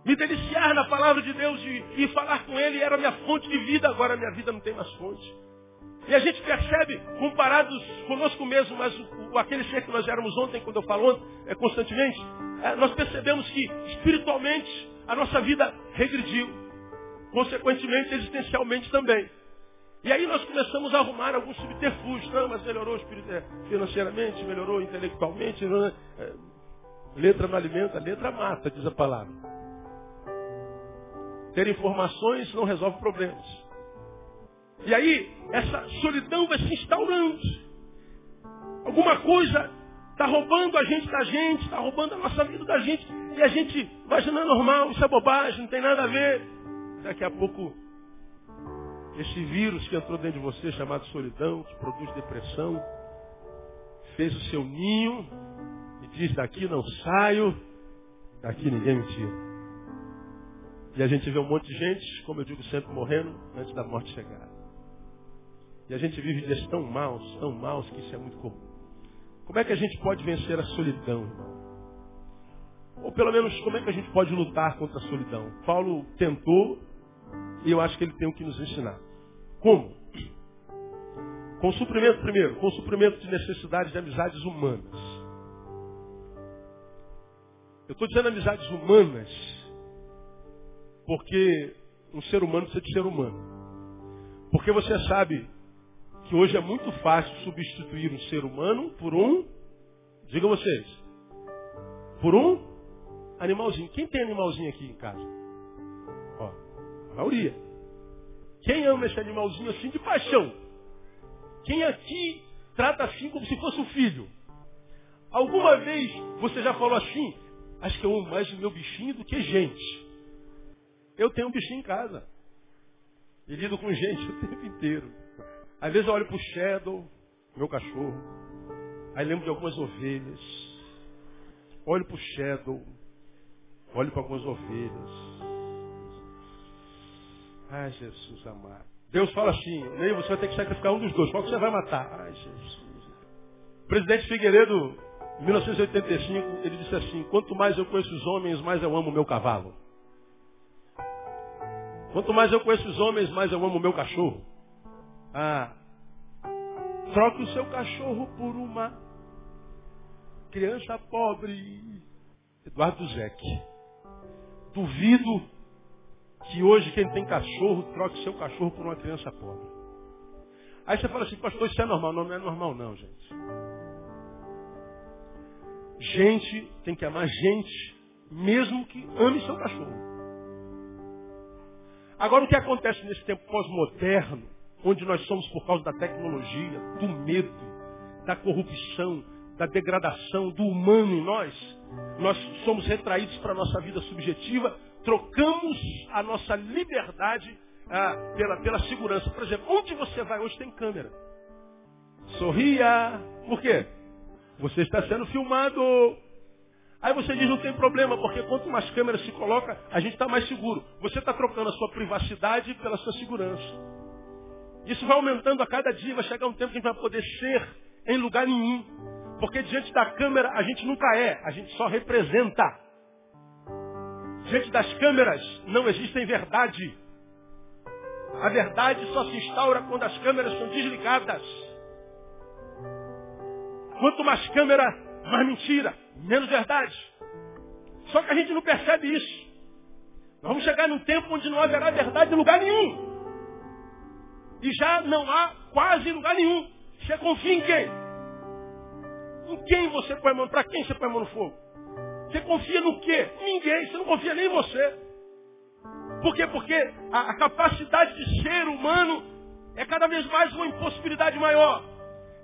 Me deliciar na palavra de Deus e, e falar com Ele era minha fonte de vida, agora a minha vida não tem mais fonte. E a gente percebe, comparados conosco mesmo, mas o, o, aquele ser que nós éramos ontem, quando eu falo ontem, é, constantemente, é, nós percebemos que espiritualmente a nossa vida regrediu consequentemente, existencialmente também. E aí nós começamos a arrumar alguns subterfúgios. Não, mas melhorou é, financeiramente, melhorou intelectualmente. Não, é, letra não alimenta, letra mata, diz a palavra. Ter informações não resolve problemas. E aí, essa solidão vai se instaurando. Alguma coisa está roubando a gente da gente, está roubando a nossa vida da gente. E a gente imagina normal, isso é bobagem, não tem nada a ver. Daqui a pouco, esse vírus que entrou dentro de você, chamado solidão, que produz depressão, fez o seu ninho e diz, daqui não saio, daqui ninguém me tira. E a gente vê um monte de gente, como eu digo sempre, morrendo antes da morte chegar. E a gente vive dias tão maus, tão maus, que isso é muito comum. Como é que a gente pode vencer a solidão, irmão? Ou pelo menos, como é que a gente pode lutar contra a solidão? Paulo tentou e eu acho que ele tem o que nos ensinar. Como? Com suprimento, primeiro, com suprimento de necessidades de amizades humanas. Eu estou dizendo amizades humanas porque um ser humano precisa de ser humano. Porque você sabe que hoje é muito fácil substituir um ser humano por um, diga vocês, por um animalzinho. Quem tem animalzinho aqui em casa? Maioria. Quem ama esse animalzinho assim de paixão? Quem aqui trata assim como se fosse um filho? Alguma vez você já falou assim? Acho que eu amo mais o meu bichinho do que gente. Eu tenho um bichinho em casa. E lido com gente o tempo inteiro. Às vezes eu olho para o Shadow, meu cachorro. Aí lembro de algumas ovelhas. Olho para o Shadow. Olho para algumas ovelhas. Ai, Jesus amado. Deus fala assim, nem você vai ter que sacrificar um dos dois. Qual que você vai matar? Ai, Jesus. O presidente Figueiredo, em 1985, ele disse assim, quanto mais eu conheço os homens, mais eu amo o meu cavalo. Quanto mais eu conheço os homens, mais eu amo o meu cachorro. Ah, troque o seu cachorro por uma criança pobre. Eduardo Zeck. Duvido que hoje quem tem cachorro troque seu cachorro por uma criança pobre. Aí você fala assim, pastor, isso é normal. Não, não é normal não, gente. Gente tem que amar gente, mesmo que ame seu cachorro. Agora o que acontece nesse tempo pós-moderno, onde nós somos por causa da tecnologia, do medo, da corrupção, da degradação do humano em nós, nós somos retraídos para a nossa vida subjetiva, trocamos a nossa liberdade ah, pela, pela segurança. Por exemplo, onde você vai hoje tem câmera. Sorria. Por quê? Você está sendo filmado. Aí você diz, não tem problema, porque quanto mais câmeras se coloca, a gente está mais seguro. Você está trocando a sua privacidade pela sua segurança. Isso vai aumentando a cada dia, vai chegar um tempo que a gente vai poder ser em lugar nenhum. Porque diante da câmera a gente nunca é, a gente só representa. Diante das câmeras não existem verdade. A verdade só se instaura quando as câmeras são desligadas. Quanto mais câmera, mais mentira, menos verdade. Só que a gente não percebe isso. Nós vamos chegar num tempo onde não haverá verdade em lugar nenhum. E já não há quase lugar nenhum. Você confia em quem? Em quem você põe a mão? Para quem você põe a mão no fogo? Você confia no quê? Ninguém. Você não confia nem em você. Por quê? Porque a, a capacidade de ser humano é cada vez mais uma impossibilidade maior.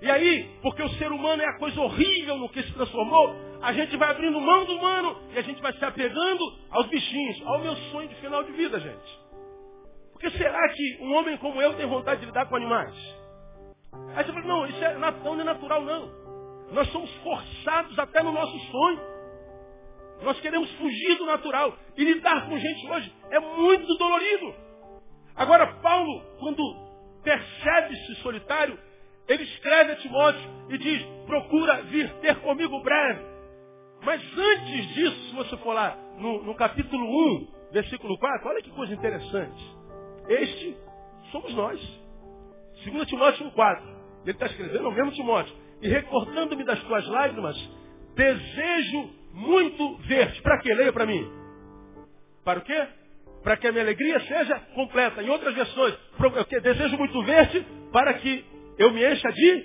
E aí, porque o ser humano é a coisa horrível no que se transformou, a gente vai abrindo mão do humano e a gente vai se apegando aos bichinhos, ao meu sonho de final de vida, gente. Porque será que um homem como eu tem vontade de lidar com animais? Aí você fala, não, isso é, não é natural, não. Nós somos forçados até no nosso sonho. Nós queremos fugir do natural. E lidar com gente hoje é muito dolorido. Agora, Paulo, quando percebe-se solitário, ele escreve a Timóteo e diz, procura vir ter comigo breve. Mas antes disso, se você for lá no, no capítulo 1, versículo 4, olha que coisa interessante. Este somos nós. 2 Timóteo 1,4. Ele está escrevendo ao mesmo Timóteo. E recordando-me das tuas lágrimas, desejo muito ver-te. Para quê? Leia para mim. Para o quê? Para que a minha alegria seja completa. Em outras versões, desejo muito ver-te para que eu me encha de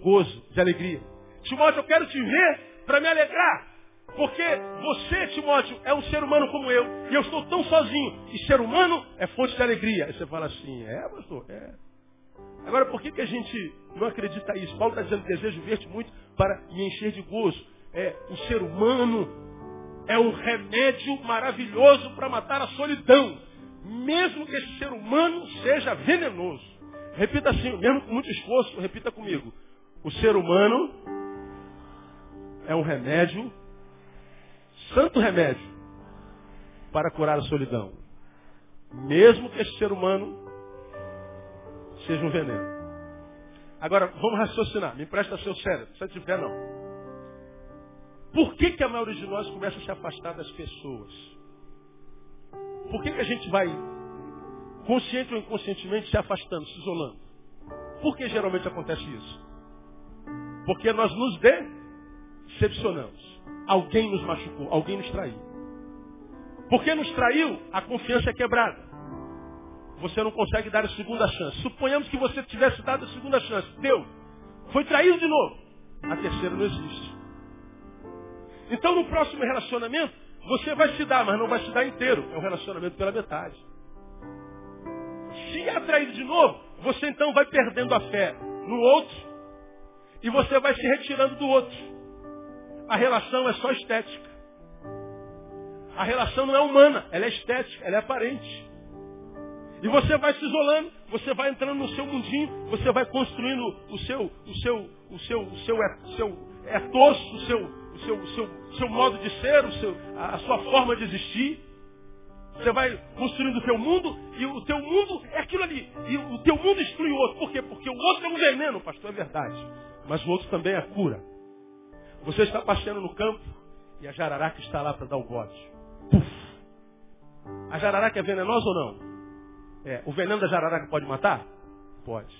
gozo, de alegria. Timóteo, eu quero te ver para me alegrar. Porque você, Timóteo, é um ser humano como eu. E eu estou tão sozinho. E ser humano é fonte de alegria. Aí você fala assim, é, pastor, é. Agora, por que, que a gente não acredita nisso? Paulo está dizendo, desejo ver-te muito para me encher de gozo. É, o ser humano é um remédio maravilhoso para matar a solidão. Mesmo que esse ser humano seja venenoso. Repita assim, mesmo com muito esforço, repita comigo. O ser humano é um remédio santo remédio para curar a solidão. Mesmo que esse ser humano seja um veneno. Agora, vamos raciocinar. Me empresta seu cérebro. Se tiver, não. Por que, que a maioria de nós começa a se afastar das pessoas? Por que, que a gente vai, consciente ou inconscientemente, se afastando, se isolando? Por que geralmente acontece isso? Porque nós nos decepcionamos. Alguém nos machucou, alguém nos traiu. Porque nos traiu, a confiança é quebrada. Você não consegue dar a segunda chance. Suponhamos que você tivesse dado a segunda chance. Deu. Foi traído de novo. A terceira não existe. Então no próximo relacionamento, você vai se dar, mas não vai se dar inteiro. É um relacionamento pela metade. Se é traído de novo, você então vai perdendo a fé no outro e você vai se retirando do outro a relação é só estética. A relação não é humana, ela é estética, ela é aparente. E você vai se isolando, você vai entrando no seu mundinho, você vai construindo o seu, o seu, o seu, o seu, o seu ethos, o seu, o seu, o seu, o seu modo de ser, o seu, a sua forma de existir. Você vai construindo o teu mundo e o teu mundo é aquilo ali. E o teu mundo destrui o outro. Por quê? Porque o outro é um veneno, pastor, é verdade. Mas o outro também é cura. Você está passeando no campo e a jararaca está lá para dar o bote. A jararaca é venenosa ou não? É. O veneno da jararaca pode matar? Pode.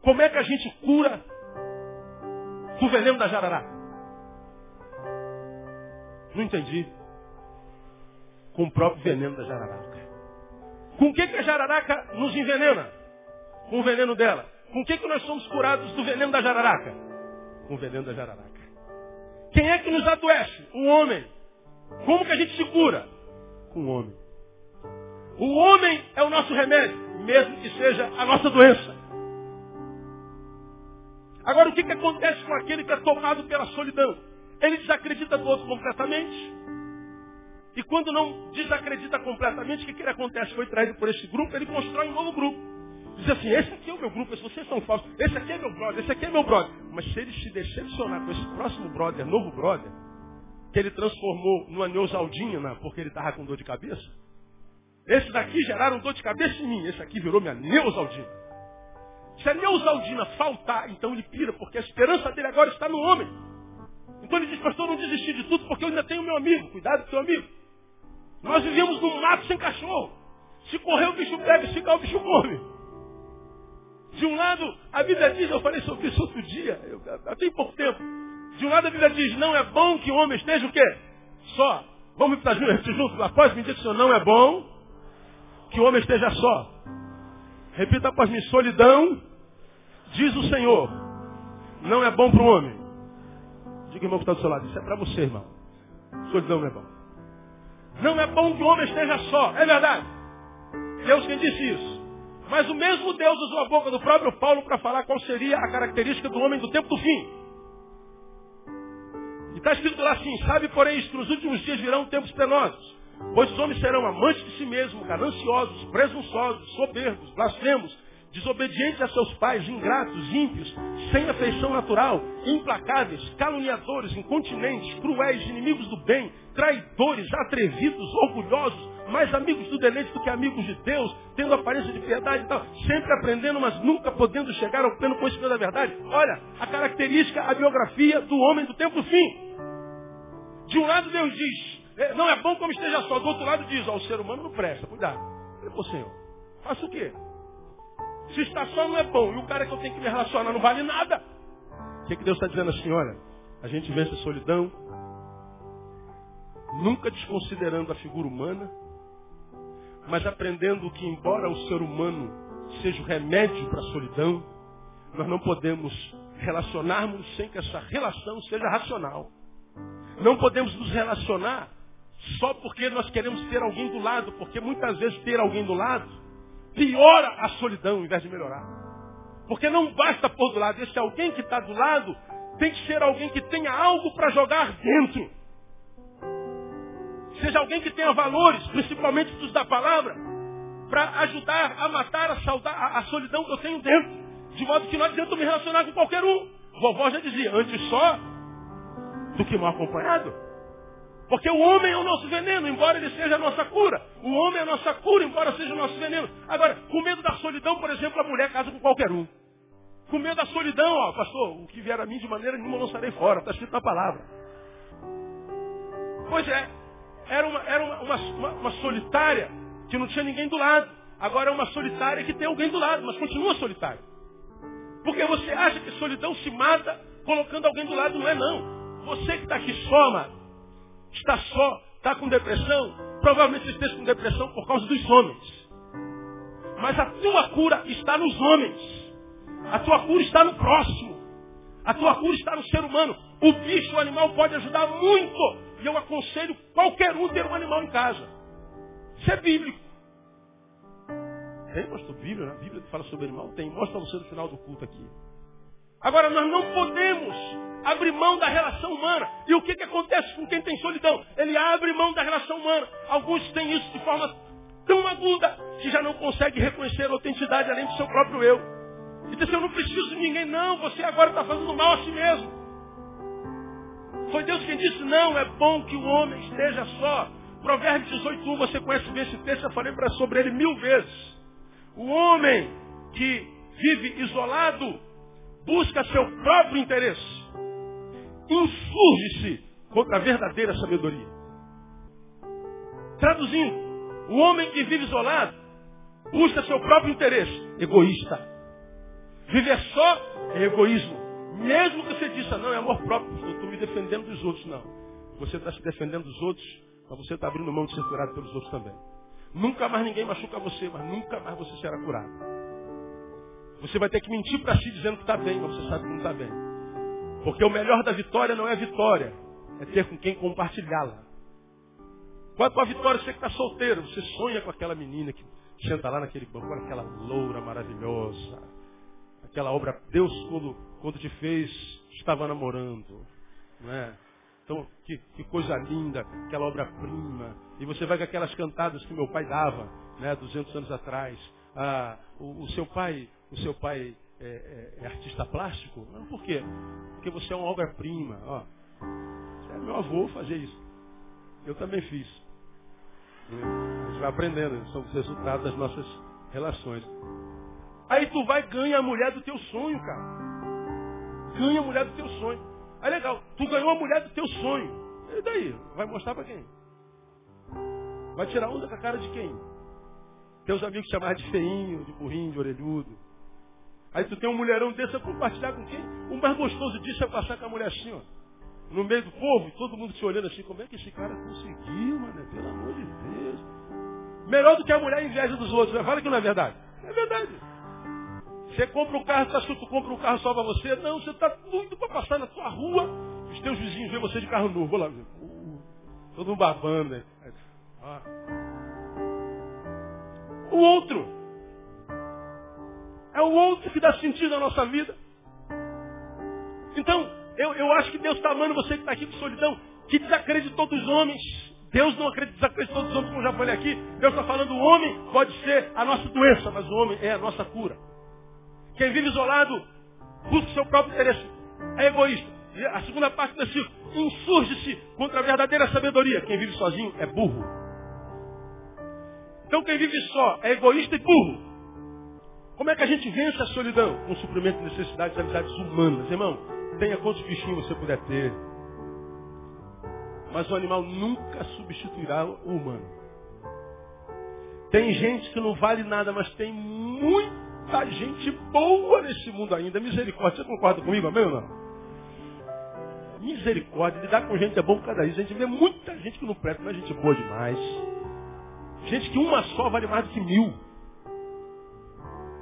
Como é que a gente cura do veneno da jararaca? Não entendi. Com o próprio veneno da jararaca. Com o que, que a jararaca nos envenena? Com o veneno dela. Com o que, que nós somos curados do veneno da jararaca? Com o veneno da jararaca. Quem é que nos adoece? O homem. Como que a gente se cura? Com o homem. O homem é o nosso remédio, mesmo que seja a nossa doença. Agora, o que, que acontece com aquele que é tomado pela solidão? Ele desacredita do outro completamente. E quando não desacredita completamente, o que, que ele acontece? Foi traído por esse grupo, ele constrói um novo grupo. Diz assim, esse aqui é o meu grupo, vocês são falsos, esse aqui é meu brother, esse aqui é meu brother. Mas se ele se decepcionar com esse próximo brother, novo brother, que ele transformou numa Neusaldina, porque ele estava com dor de cabeça, esses daqui geraram dor de cabeça em mim, esse aqui virou minha Neusaldina. Se a Neusaldina faltar, então ele pira, porque a esperança dele agora está no homem. Então ele diz, pastor, não desistir de tudo, porque eu ainda tenho meu amigo. Cuidado com teu amigo. Nós vivemos num mato sem cachorro. Se correr o bicho pega, se ficar o bicho come. De um lado, a Bíblia diz, eu falei sobre isso outro dia, eu, bem pouco tempo. De um lado a Bíblia diz, não é bom que o homem esteja o quê? Só. Vamos estar juntos, juntos. Após me dizer que não é bom que o homem esteja só. Repita após mim, solidão, diz o Senhor, não é bom para o homem. Diga, irmão, que está do seu lado. Isso é para você, irmão. Solidão não é bom. Não é bom que o homem esteja só. É verdade. Deus quem disse isso. Mas o mesmo Deus usou a boca do próprio Paulo para falar qual seria a característica do homem do tempo do fim. E está escrito lá assim, sabe, porém, isto, nos últimos dias virão tempos penosos. Pois os homens serão amantes de si mesmos, gananciosos, presunçosos, soberbos, blasfemos, desobedientes a seus pais, ingratos, ímpios, sem afeição natural, implacáveis, caluniadores, incontinentes, cruéis, inimigos do bem, traidores, atrevidos, orgulhosos, mais amigos do deleite do que amigos de Deus, tendo aparência de piedade e tal, sempre aprendendo, mas nunca podendo chegar ao pleno conhecimento da verdade. Olha, a característica, a biografia do homem do tempo do fim. De um lado Deus diz, é, não é bom como esteja só, do outro lado diz, ó, o ser humano não presta, cuidado. Falei, pô Senhor, faça o quê? Se está só não é bom. E o cara que eu tenho que me relacionar não vale nada. O que, que Deus está dizendo assim? Olha, a gente vence a solidão, nunca desconsiderando a figura humana, mas aprendendo que embora o ser humano seja o remédio para a solidão, nós não podemos relacionarmos sem que essa relação seja racional. Não podemos nos relacionar só porque nós queremos ter alguém do lado, porque muitas vezes ter alguém do lado piora a solidão ao invés de melhorar. Porque não basta pôr do lado. Esse alguém que está do lado tem que ser alguém que tenha algo para jogar dentro. Seja alguém que tenha valores, principalmente dos da palavra, para ajudar a matar a, saudade, a, a solidão que eu tenho dentro. De modo que não adianta me relacionar com qualquer um. Vovó já dizia, antes só do que mal acompanhado. Porque o homem é o nosso veneno, embora ele seja a nossa cura. O homem é a nossa cura, embora seja o nosso veneno. Agora, com medo da solidão, por exemplo, a mulher casa com qualquer um. Com medo da solidão, ó, pastor, o que vier a mim de maneira nenhuma não estarei fora, está escrito na palavra. Pois é, era, uma, era uma, uma, uma solitária que não tinha ninguém do lado. Agora é uma solitária que tem alguém do lado, mas continua solitária. Porque você acha que solidão se mata colocando alguém do lado, não é não. Você que está aqui só, mano, está só, está com depressão, provavelmente você esteja com depressão por causa dos homens. Mas a tua cura está nos homens. A tua cura está no próximo. A tua cura está no ser humano. O bicho, o animal pode ajudar muito. E eu aconselho qualquer um ter um animal em casa. Isso é bíblico. Tem, pastor, Bíblia, né? Bíblia que fala sobre animal? Tem. Mostra você no final do culto aqui. Agora, nós não podemos abrir mão da relação humana. E o que, que acontece com quem tem solidão? Ele abre mão da relação humana. Alguns têm isso de forma tão aguda que já não consegue reconhecer a autenticidade além do seu próprio eu. E diz, eu não preciso de ninguém. Não, você agora está fazendo mal a si mesmo. Foi Deus quem disse, não, é bom que o homem esteja só. Provérbios 18, você conhece bem esse texto, eu falei sobre ele mil vezes. O homem que vive isolado busca seu próprio interesse. Insurge-se contra a verdadeira sabedoria. Traduzindo, o homem que vive isolado busca seu próprio interesse. Egoísta. Viver só é egoísmo. Mesmo que você disse, não, é amor próprio, eu estou me defendendo dos outros. Não. Você está se defendendo dos outros, mas você está abrindo mão de ser curado pelos outros também. Nunca mais ninguém machuca você, mas nunca mais você será curado. Você vai ter que mentir para si dizendo que está bem, mas você sabe que não está bem. Porque o melhor da vitória não é a vitória, é ter com quem compartilhá-la. Qual é a tua vitória? Você que está solteiro, você sonha com aquela menina que senta lá naquele banco, olha aquela loura maravilhosa, aquela obra, Deus quando, quando te fez, estava namorando. Não é? Então, que, que coisa linda, aquela obra-prima. E você vai com aquelas cantadas que meu pai dava, né, 200 anos atrás. Ah, o, o seu pai, o seu pai é, é, é, artista plástico? Não, por quê? Porque você é uma obra-prima. Ó, é meu avô fazer isso. Eu também fiz. A gente vai aprendendo, são os resultados das nossas relações. Aí tu vai ganha a mulher do teu sonho, cara. Ganha a mulher do teu sonho. Aí legal, tu ganhou a mulher do teu sonho. E daí? Vai mostrar para quem? Vai tirar onda com a cara de quem? Teus amigos chamar de feinho, de burrinho, de orelhudo. Aí tu tem um mulherão desse a compartilhar com quem? O mais gostoso disso é passar com a mulher assim, ó. No meio do povo, todo mundo se olhando assim, como é que esse cara conseguiu, mano? Pelo amor de Deus. Melhor do que a mulher inveja dos outros. Né? Fala que não é verdade. É verdade. Você compra um carro, você acha que tu compra um carro só para você? Não, você está muito para passar na tua rua. Os teus vizinhos veem você de carro novo. Vou lá. Uh, todo mundo babando, né? Ah. O outro. É o outro que dá sentido na nossa vida. Então, eu, eu acho que Deus está amando você que está aqui com solidão, que desacreditou dos homens. Deus não acredita, desacreditou dos homens, como já falei aqui. Deus está falando, o homem pode ser a nossa doença, mas o homem é a nossa cura. Quem vive isolado busca o seu próprio interesse. É egoísta. E a segunda parte do versículo. Insurge-se contra a verdadeira sabedoria. Quem vive sozinho é burro. Então quem vive só é egoísta e burro. Como é que a gente vence a solidão? O suprimento de necessidades amizades humanas. Irmão, tenha quantos bichinhos você puder ter. Mas o animal nunca substituirá o humano. Tem gente que não vale nada, mas tem Muita gente boa nesse mundo ainda. Misericórdia. Você concorda comigo, amém ou não? Misericórdia. Lidar com gente é bom cada isso. A gente vê muita gente que não presta, mas gente boa demais. Gente que uma só vale mais do que mil.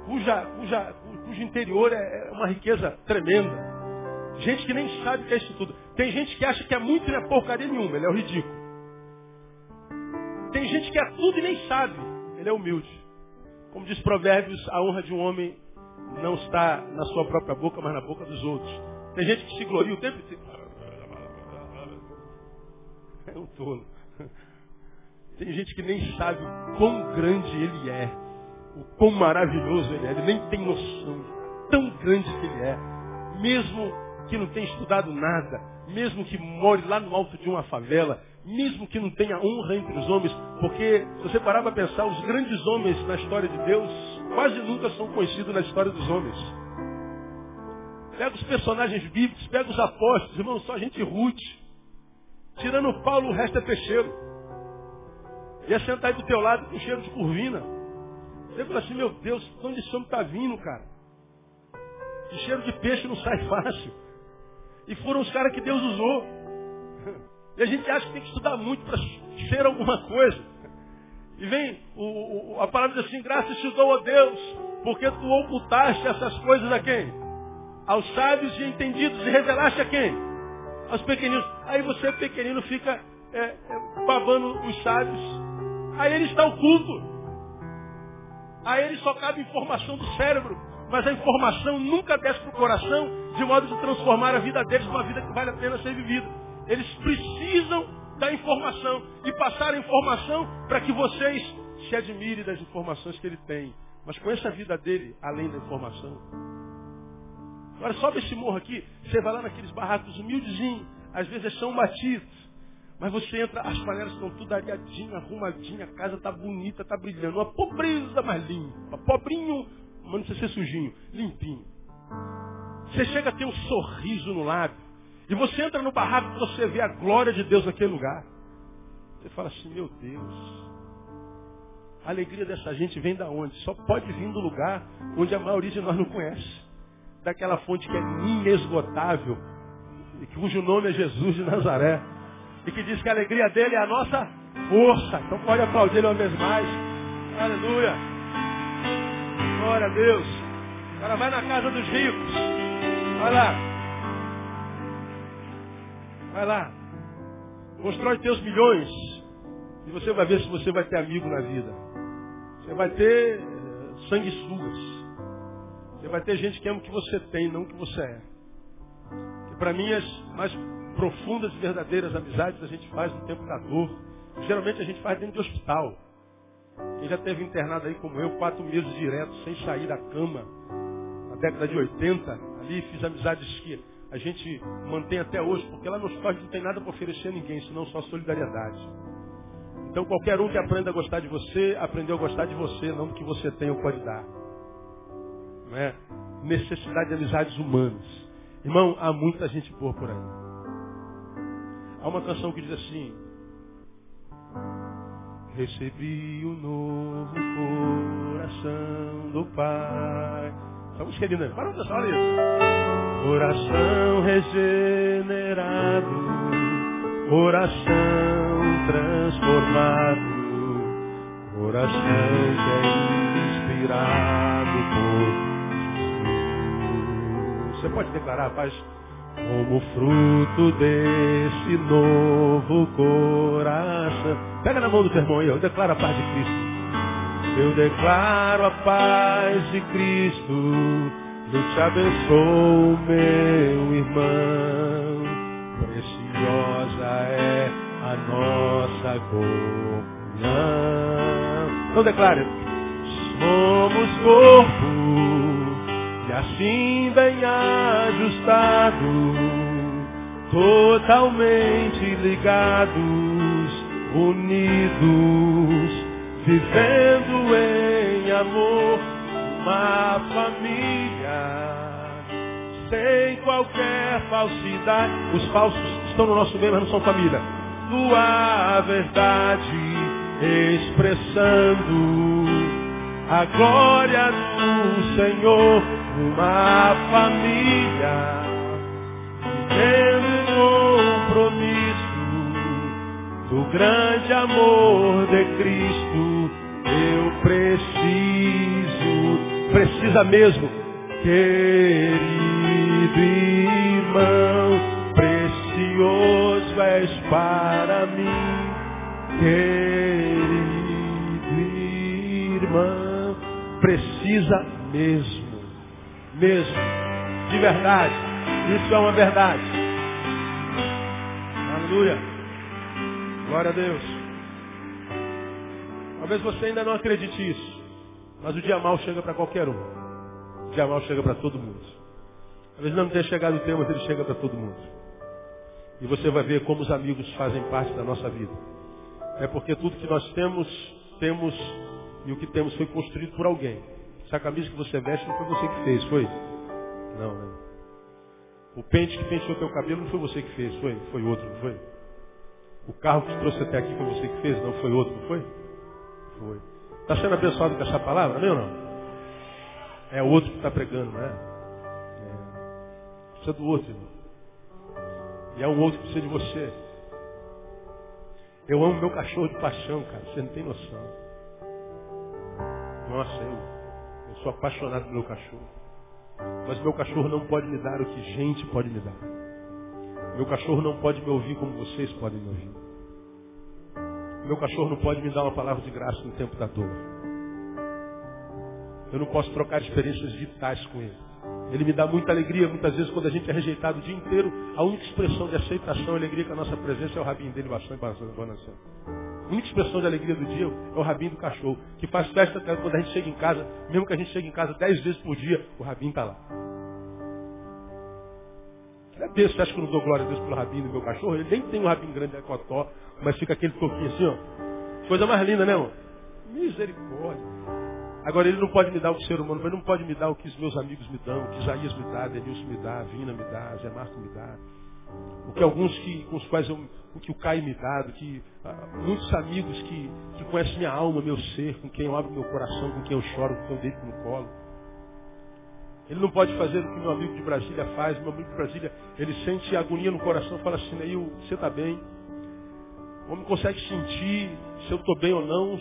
Cuja, cuja, cujo interior é, é uma riqueza tremenda. Gente que nem sabe o que é isso tudo. Tem gente que acha que é muito e não é porcaria nenhuma. Ele é o ridículo. Tem gente que é tudo e nem sabe. Ele é humilde. Como diz Provérbios, a honra de um homem não está na sua própria boca, mas na boca dos outros. Tem gente que se gloria o tempo inteiro. É um tolo. Tem gente que nem sabe o quão grande ele é. O quão maravilhoso ele é. Ele nem tem noção. Tão grande que ele é. Mesmo que não tenha estudado nada. Mesmo que more lá no alto de uma favela mesmo que não tenha honra entre os homens, porque se você parar para pensar, os grandes homens na história de Deus quase nunca são conhecidos na história dos homens. Pega os personagens bíblicos, pega os apóstolos, irmão, só gente rude. Tirando Paulo, o resto é peixeiro. Ia sentar aí do teu lado com cheiro de curvina. Você fala assim, meu Deus, de onde esse homem está vindo, cara? De cheiro de peixe não sai fácil. E foram os caras que Deus usou. E a gente acha que tem que estudar muito para ser alguma coisa. E vem o, o, a palavra assim, graças te dou a Deus, porque tu ocultaste essas coisas a quem? Aos sábios e entendidos, e revelaste a quem? Aos pequeninos. Aí você, pequenino, fica é, é, babando os sábios. Aí ele está oculto. A ele só cabe informação do cérebro. Mas a informação nunca desce para o coração, de modo de transformar a vida deles numa vida que vale a pena ser vivida. Eles precisam da informação e passar a informação para que vocês se admirem das informações que ele tem. Mas conheça a vida dele além da informação. Agora sobe esse morro aqui, você vai lá naqueles barracos humildezinhos, às vezes são batidos. Mas você entra, as panelas estão tudo areadinhas, arrumadinhas, a casa está bonita, está brilhando. Uma pobreza mais limpa. Pobrinho, mas não precisa ser sujinho, limpinho. Você chega a ter um sorriso no lábio. E você entra no barraco e você vê a glória de Deus naquele lugar. Você fala assim, meu Deus. A alegria dessa gente vem da onde? Só pode vir do lugar onde a maioria de nós não conhece. Daquela fonte que é inesgotável, cujo nome é Jesus de Nazaré. E que diz que a alegria dele é a nossa força. Então pode aplaudir ele uma vez mais. Aleluia. Glória a Deus. Agora vai na casa dos ricos. Olha lá. Vai lá. Constrói teus milhões. E você vai ver se você vai ter amigo na vida. Você vai ter eh, sanguessugas. Você vai ter gente que ama o que você tem, não o que você é. Que para mim as mais profundas e verdadeiras amizades a gente faz no tempo da dor. Geralmente a gente faz dentro de hospital. Quem já teve internado aí como eu, quatro meses direto, sem sair da cama, na década de 80, ali fiz amizades que a gente mantém até hoje, porque lá nos pais não tem nada para oferecer a ninguém, senão só solidariedade. Então qualquer um que aprenda a gostar de você, aprendeu a gostar de você, não do que você tem ou pode dar. Não é? Necessidade de amizades humanas. Irmão, há muita gente boa por aí. Há uma canção que diz assim, Recebi o novo coração do Pai. Essa música é linda. Para pra olha isso. Coração regenerado, coração transformado, coração é inspirado por Jesus. Você pode declarar, paz? Como fruto desse novo coração. Pega na mão do teu irmão aí, eu declaro a paz de Cristo. Eu declaro a paz de Cristo. Eu te abençoo, meu irmão. Preciosa é a nossa comunhão. Então declare. Somos corpo e assim bem ajustado, totalmente ligados, unidos, vivendo em amor, uma família, sem qualquer falsidade. Os falsos estão no nosso meio, mas não são família. Tua verdade expressando a glória do Senhor uma família em compromisso do grande amor de Cristo. Eu preciso, precisa mesmo, querido irmão, precioso és para mim, querido irmão, precisa mesmo mesmo. De verdade. Isso é uma verdade. Aleluia. Glória a Deus. Talvez você ainda não acredite isso. Mas o dia mal chega para qualquer um. O dia mal chega para todo mundo. Talvez não tenha chegado o tempo, mas ele chega para todo mundo. E você vai ver como os amigos fazem parte da nossa vida. É porque tudo que nós temos, temos, e o que temos foi construído por alguém. Essa camisa que você veste não foi você que fez, foi? Não, não. O pente que penteou teu cabelo não foi você que fez, foi? Foi outro, não foi? O carro que te trouxe até aqui foi você que fez, não foi outro, não foi? Foi. Está sendo abençoado com essa palavra, ou não? É o outro que está pregando, não é? é? Precisa do outro, irmão. E é um outro que precisa de você. Eu amo meu cachorro de paixão, cara. Você não tem noção. Nossa, eu Sou apaixonado pelo meu cachorro. Mas meu cachorro não pode me dar o que gente pode me dar. Meu cachorro não pode me ouvir como vocês podem me ouvir. Meu cachorro não pode me dar uma palavra de graça no tempo da dor. Eu não posso trocar experiências vitais com ele. Ele me dá muita alegria, muitas vezes, quando a gente é rejeitado o dia inteiro, a única expressão de aceitação e alegria com a nossa presença é o rabinho dele balançando. Única expressão de alegria do dia é o rabinho do cachorro, que faz festa quando a gente chega em casa, mesmo que a gente chegue em casa dez vezes por dia, o rabinho está lá. É Deus, você acha que eu não dou glória a Deus pelo rabinho do meu cachorro? Ele nem tem um rabinho grande, é cotó, mas fica aquele toquinho assim, ó. Coisa mais linda, né, irmão? Misericórdia. Agora, ele não pode me dar o que o ser humano, ele não pode me dar o que os meus amigos me dão, o que Isaías me dá, Denilson me dá, Vina me dá, Zé Marco me dá. O que alguns que, com os quais eu, o que o Caio me dá, do que ah, muitos amigos que, que conhecem minha alma, meu ser, com quem eu abro meu coração, com quem eu choro, com quem eu deito no colo. Ele não pode fazer o que meu amigo de Brasília faz. Meu amigo de Brasília, ele sente agonia no coração, fala assim, Neil, você está bem. O homem consegue sentir se eu estou bem ou não,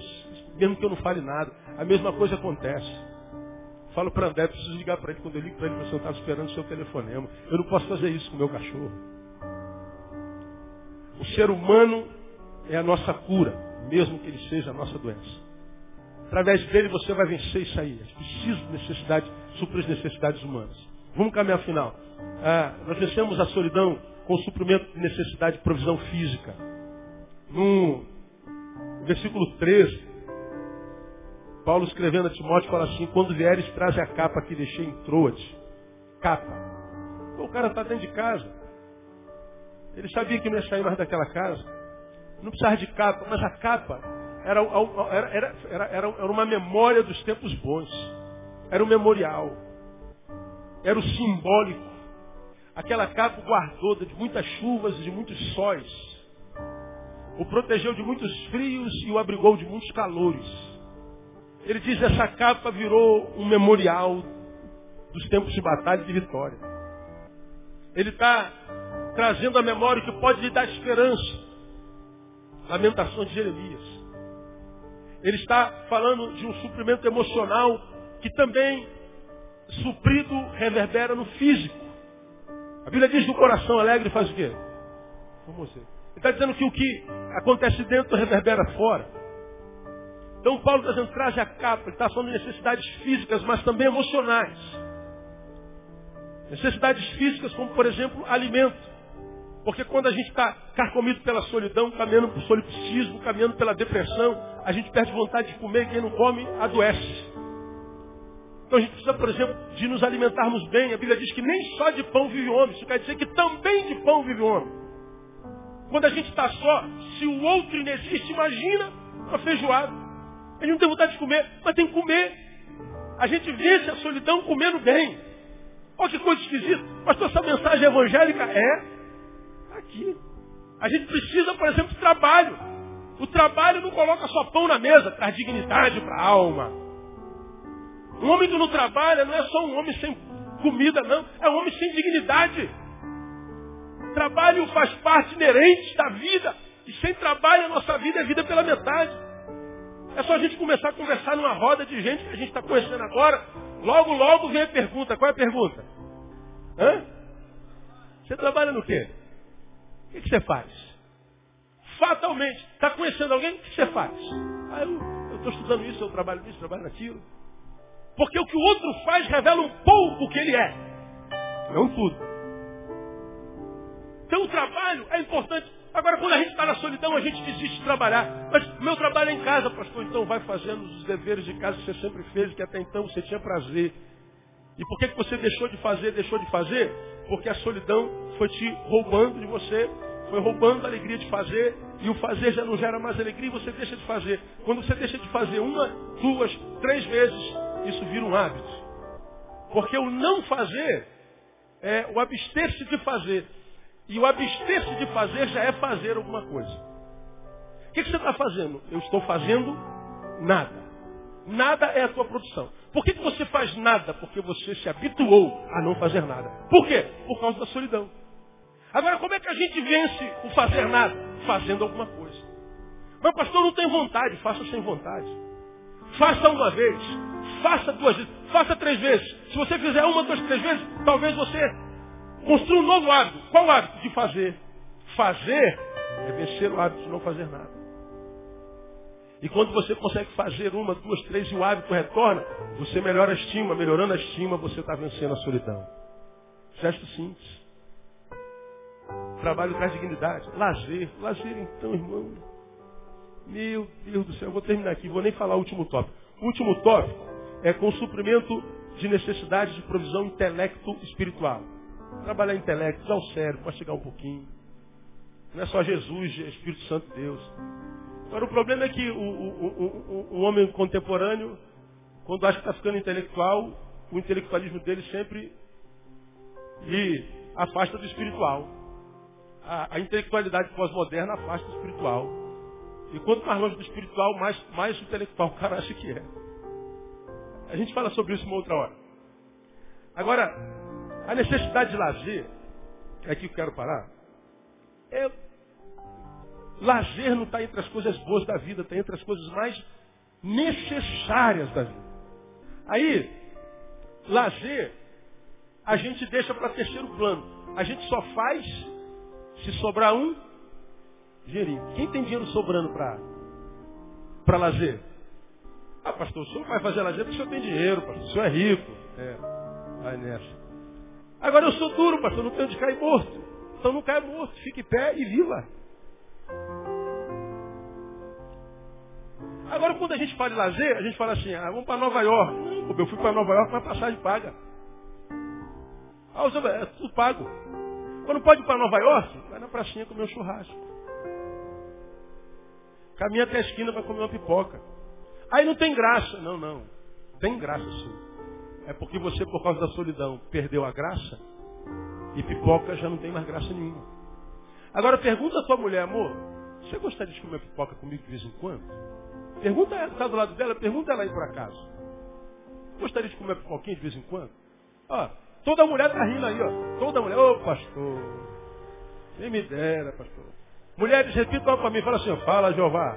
mesmo que eu não fale nada. A mesma coisa acontece. Falo para André, preciso ligar para ele. Quando eu ligo para ele, você estava esperando o seu telefonema. Eu não posso fazer isso com o meu cachorro. O ser humano é a nossa cura, mesmo que ele seja a nossa doença. Através dele você vai vencer isso aí. É preciso necessidade suprir as necessidades humanas. Vamos caminhar final. Ah, nós vencemos a solidão com o suprimento de necessidade de provisão física. No versículo 13, Paulo escrevendo a Timóteo fala assim, quando vieres, traze a capa que deixei em Troade. Capa. o cara está dentro de casa. Ele sabia que não ia sair mais daquela casa. Não precisava de capa, mas a capa era, era, era, era, uma memória dos tempos bons. Era um memorial. Era o simbólico. Aquela capa guardou de muitas chuvas e de muitos sóis. O protegeu de muitos frios e o abrigou de muitos calores. Ele diz, essa capa virou um memorial dos tempos de batalha e de vitória. Ele está trazendo a memória que pode lhe dar esperança. Lamentações de Jeremias. Ele está falando de um suprimento emocional que também, suprido, reverbera no físico. A Bíblia diz que o coração alegre faz o quê? Ele está dizendo que o que acontece dentro reverbera fora. Então Paulo está dizendo, traje a capa, ele está falando de necessidades físicas, mas também emocionais. Necessidades físicas, como por exemplo, alimento. Porque quando a gente está carcomido pela solidão, caminhando para o solipsismo, caminhando pela depressão, a gente perde vontade de comer quem não come adoece. Então a gente precisa, por exemplo, de nos alimentarmos bem. A Bíblia diz que nem só de pão vive o homem. Isso quer dizer que também de pão vive o homem. Quando a gente está só, se o outro inexiste, imagina uma feijoada. A gente não tem vontade de comer, mas tem que comer. A gente vence a solidão comendo bem. Olha que coisa esquisita. Pastor, essa mensagem evangélica é aqui. A gente precisa, por exemplo, de trabalho. O trabalho não coloca só pão na mesa, traz dignidade para a alma. Um homem que não trabalha não é só um homem sem comida, não. É um homem sem dignidade. Trabalho faz parte inerente da vida. E sem trabalho a nossa vida é vida pela metade. É só a gente começar a conversar numa roda de gente que a gente está conhecendo agora. Logo, logo vem a pergunta. Qual é a pergunta? Hã? Você trabalha no quê? O que, você faz? Fatalmente. Está conhecendo alguém? O que, você faz? Ah, eu estou estudando isso, eu trabalho nisso, trabalho naquilo. Porque o que o outro faz revela um pouco o que ele é. Não tudo. Então o trabalho é importante. Agora, quando a gente está na solidão, a gente desiste de trabalhar. Mas meu trabalho é em casa, pastor. Então vai fazendo os deveres de casa que você sempre fez, que até então você tinha prazer. E por que, que você deixou de fazer, deixou de fazer? Porque a solidão foi te roubando de você, foi roubando a alegria de fazer, e o fazer já não gera mais alegria e você deixa de fazer. Quando você deixa de fazer uma, duas, três vezes, isso vira um hábito. Porque o não fazer é o abster-se de fazer. E o abster-se de fazer já é fazer alguma coisa. O que, que você está fazendo? Eu estou fazendo nada. Nada é a tua produção. Por que, que você faz nada? Porque você se habituou a não fazer nada. Por quê? Por causa da solidão. Agora, como é que a gente vence o fazer nada? Fazendo alguma coisa. Mas pastor não tem vontade, faça sem vontade. Faça uma vez, faça duas vezes, faça três vezes. Se você fizer uma, duas, três vezes, talvez você construa um novo hábito. Qual hábito de fazer? Fazer é vencer o hábito de não fazer nada. E quando você consegue fazer uma, duas, três e o hábito retorna, você melhora a estima. Melhorando a estima, você está vencendo a solidão. Gesto simples. Trabalho traz dignidade. Lazer. Lazer então, irmão. Meu Deus do céu. Eu vou terminar aqui. Vou nem falar o último tópico. O último tópico é com o suprimento de necessidades de provisão intelecto espiritual. Trabalhar intelecto, usar o cérebro, chegar um pouquinho. Não é só Jesus, é Espírito Santo de Deus. Agora o problema é que o, o, o, o homem contemporâneo, quando acha que está ficando intelectual, o intelectualismo dele sempre lhe afasta do espiritual. A, a intelectualidade pós-moderna afasta do espiritual. E quanto mais longe do espiritual, mais, mais intelectual o cara acha que é. A gente fala sobre isso uma outra hora. Agora, a necessidade de lazer, é aqui que eu quero parar, é Lazer não está entre as coisas boas da vida, está entre as coisas mais necessárias da vida. Aí, lazer, a gente deixa para terceiro plano. A gente só faz se sobrar um dinheirinho. Quem tem dinheiro sobrando para lazer? Ah, pastor, o senhor vai fazer lazer porque o senhor tem dinheiro, pastor, o senhor é rico. É, vai nessa. Agora eu sou duro, pastor, não tenho de cair morto. Então não caia morto, fique em pé e viva. Agora quando a gente fala de lazer, a gente fala assim, ah, vamos para Nova York. Eu fui para Nova York, mas passagem paga. Ah, você, é tudo pago. Quando pode ir para Nova York, vai na pracinha comer um churrasco. Caminha até a esquina para comer uma pipoca. Aí não tem graça. Não, não. Tem graça sim. É porque você, por causa da solidão, perdeu a graça e pipoca já não tem mais graça nenhuma. Agora pergunta a tua mulher, amor, você gostaria de comer pipoca comigo de vez em quando? Pergunta ela, está do lado dela, pergunta ela aí por acaso. Gostaria de comer pipoquinha de vez em quando? Ó, toda mulher está rindo aí, ó. Toda mulher, ô oh, pastor, quem me dera, pastor. Mulheres, repitam para mim, fala assim, fala Jeová.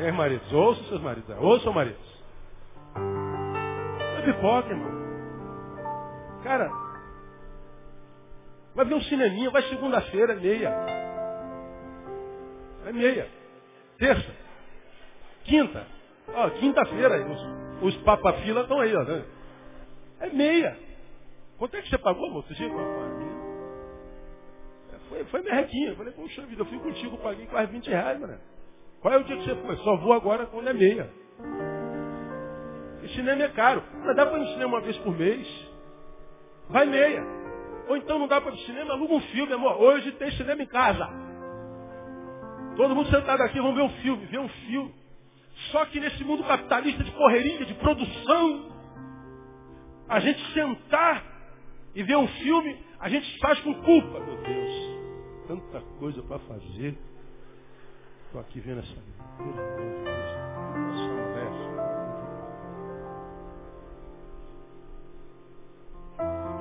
É, maridos, ouçam seus maridos, ouçam maridos. É pipoca, irmão. Cara, vai ver um cineminha, vai segunda-feira, meia. É meia. Terça. Quinta. Ó, quinta-feira, os, os papafila estão aí, ó. Né? É meia. Quanto é que você pagou, moço? Dia? Foi, foi merrequinha. Falei, poxa vida, eu fui contigo, paguei quase 20 reais, mano. Qual é o dia que você foi? Só vou agora quando é meia. E cinema é caro. Mas dá para ir no cinema uma vez por mês. Vai meia. Ou então não dá para ir no cinema, aluga um filme, amor. Hoje tem cinema em casa. Todo mundo sentado aqui, vamos ver um filme, ver um filme. Só que nesse mundo capitalista de correria, de produção, a gente sentar e ver um filme, a gente faz com culpa. Meu Deus, tanta coisa para fazer. Estou aqui vendo essa.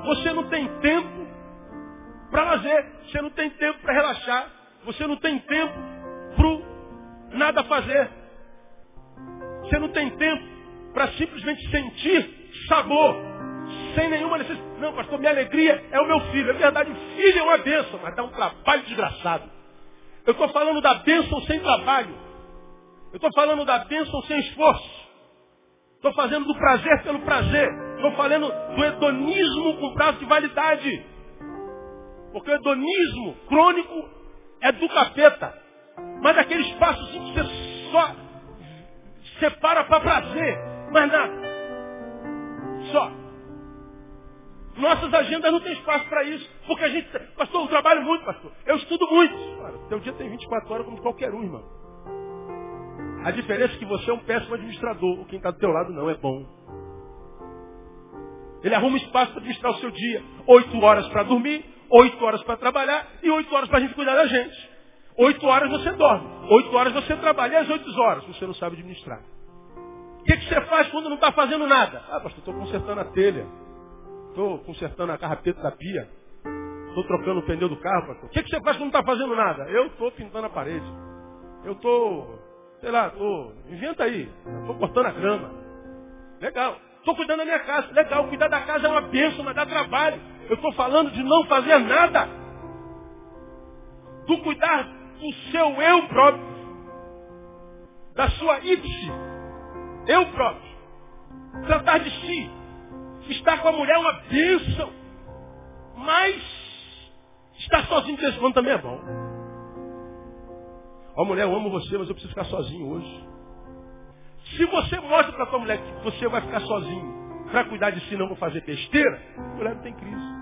Você não tem tempo para lazer, você não tem tempo para relaxar, você não tem tempo para nada fazer. Você não tem tempo para simplesmente sentir sabor, sem nenhuma necessidade. Não, pastor, minha alegria é o meu filho. É verdade, filho é uma bênção, mas dá um trabalho desgraçado. Eu estou falando da bênção sem trabalho. Eu estou falando da bênção sem esforço. Estou fazendo do prazer pelo prazer. Estou falando do hedonismo com prazo de validade. Porque o hedonismo crônico é do capeta. Mas aquele espaço que você só separa para prazer, mais nada. Só. Nossas agendas não tem espaço para isso. Porque a gente, pastor, eu trabalho muito, pastor. Eu estudo muito. Cara, teu dia tem 24 horas como qualquer um, irmão. A diferença é que você é um péssimo administrador. Quem está do teu lado não é bom. Ele arruma espaço para administrar o seu dia. Oito horas para dormir, oito horas para trabalhar e oito horas para a gente cuidar da gente. Oito horas você dorme, oito horas você trabalha e às oito horas você não sabe administrar. O que, que você faz quando não está fazendo nada? Ah, pastor, estou consertando a telha. Estou consertando a carrapeta da pia. Estou trocando o pneu do carro, pastor. O que, que você faz quando não está fazendo nada? Eu estou pintando a parede. Eu estou, sei lá, estou. Inventa aí. Estou cortando a grama. Legal. Estou cuidando da minha casa. Legal, cuidar da casa é uma bênção, mas dá trabalho. Eu estou falando de não fazer nada. Do cuidar do seu eu próprio. Da sua ipse. Eu próprio. Tratar de si. Estar com a mulher é uma bênção. Mas estar sozinho de vez em quando também é bom. Ó mulher, eu amo você, mas eu preciso ficar sozinho hoje. Se você mostra para tua mulher que você vai ficar sozinho para cuidar de si não vou fazer besteira, a mulher não tem crise.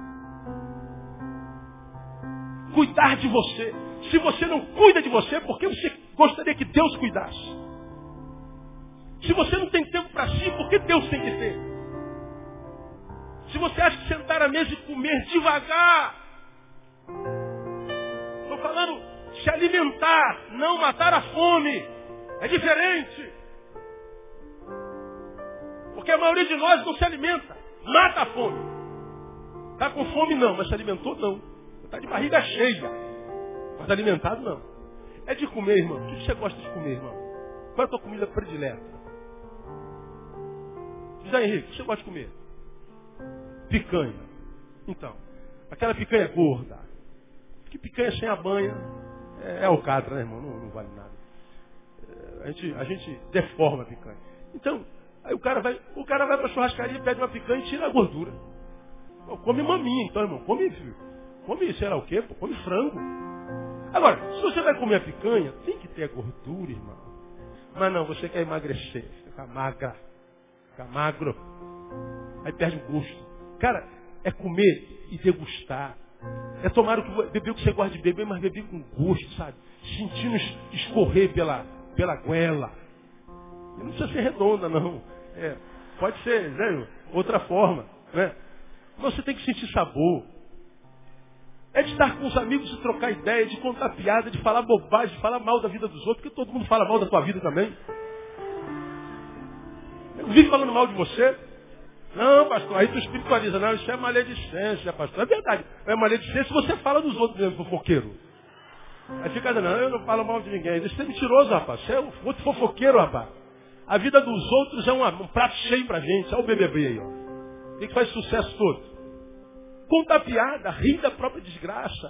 Cuidar de você. Se você não cuida de você, por que você gostaria que Deus cuidasse? Se você não tem tempo para si, por que Deus tem que ter? Se você acha que sentar à mesa e comer devagar, estou falando se alimentar, não matar a fome, é diferente. Porque a maioria de nós não se alimenta, mata a fome. Está com fome não, mas se alimentou não. Está de barriga cheia, mas alimentado não. É de comer, irmão. O que você gosta de comer, irmão? Qual é a tua comida predileta? Aí, Henrique, o que você gosta de comer? Picanha. Então, aquela picanha gorda. Que picanha sem a banha é, é né, irmão? Não, não vale nada. É, a gente, a gente deforma a picanha. Então, Aí o cara vai, o cara vai pra churrascaria, pede uma picanha e tira a gordura. Pô, come maminha então, irmão. Come, come sei lá o quê, pô, come frango. Agora, se você vai comer a picanha, tem que ter a gordura, irmão. Mas não, você quer emagrecer, ficar magra, ficar magro. Aí perde o gosto. Cara, é comer e degustar. É tomar o que beber o que você gosta de beber, mas beber com gosto, sabe? Sentindo escorrer pela, pela goela. Não precisa ser redonda, não. É, pode ser, né? Outra forma, né? Você tem que sentir sabor. É de estar com os amigos e trocar ideia, de contar piada, de falar bobagem, de falar mal da vida dos outros, porque todo mundo fala mal da tua vida também. Eu vivo falando mal de você. Não, pastor, aí tu espiritualiza. Não, isso é maledicência, pastor. É verdade. É maledicência se você fala dos outros mesmo, fofoqueiro. Aí fica dizendo, não, eu não falo mal de ninguém. Isso é mentiroso, rapaz. Você é outro fofoqueiro, rapaz. A vida dos outros é um, um prato cheio pra gente. Olha o BBB aí, ó. O que faz sucesso todo? Contar piada, rir da própria desgraça.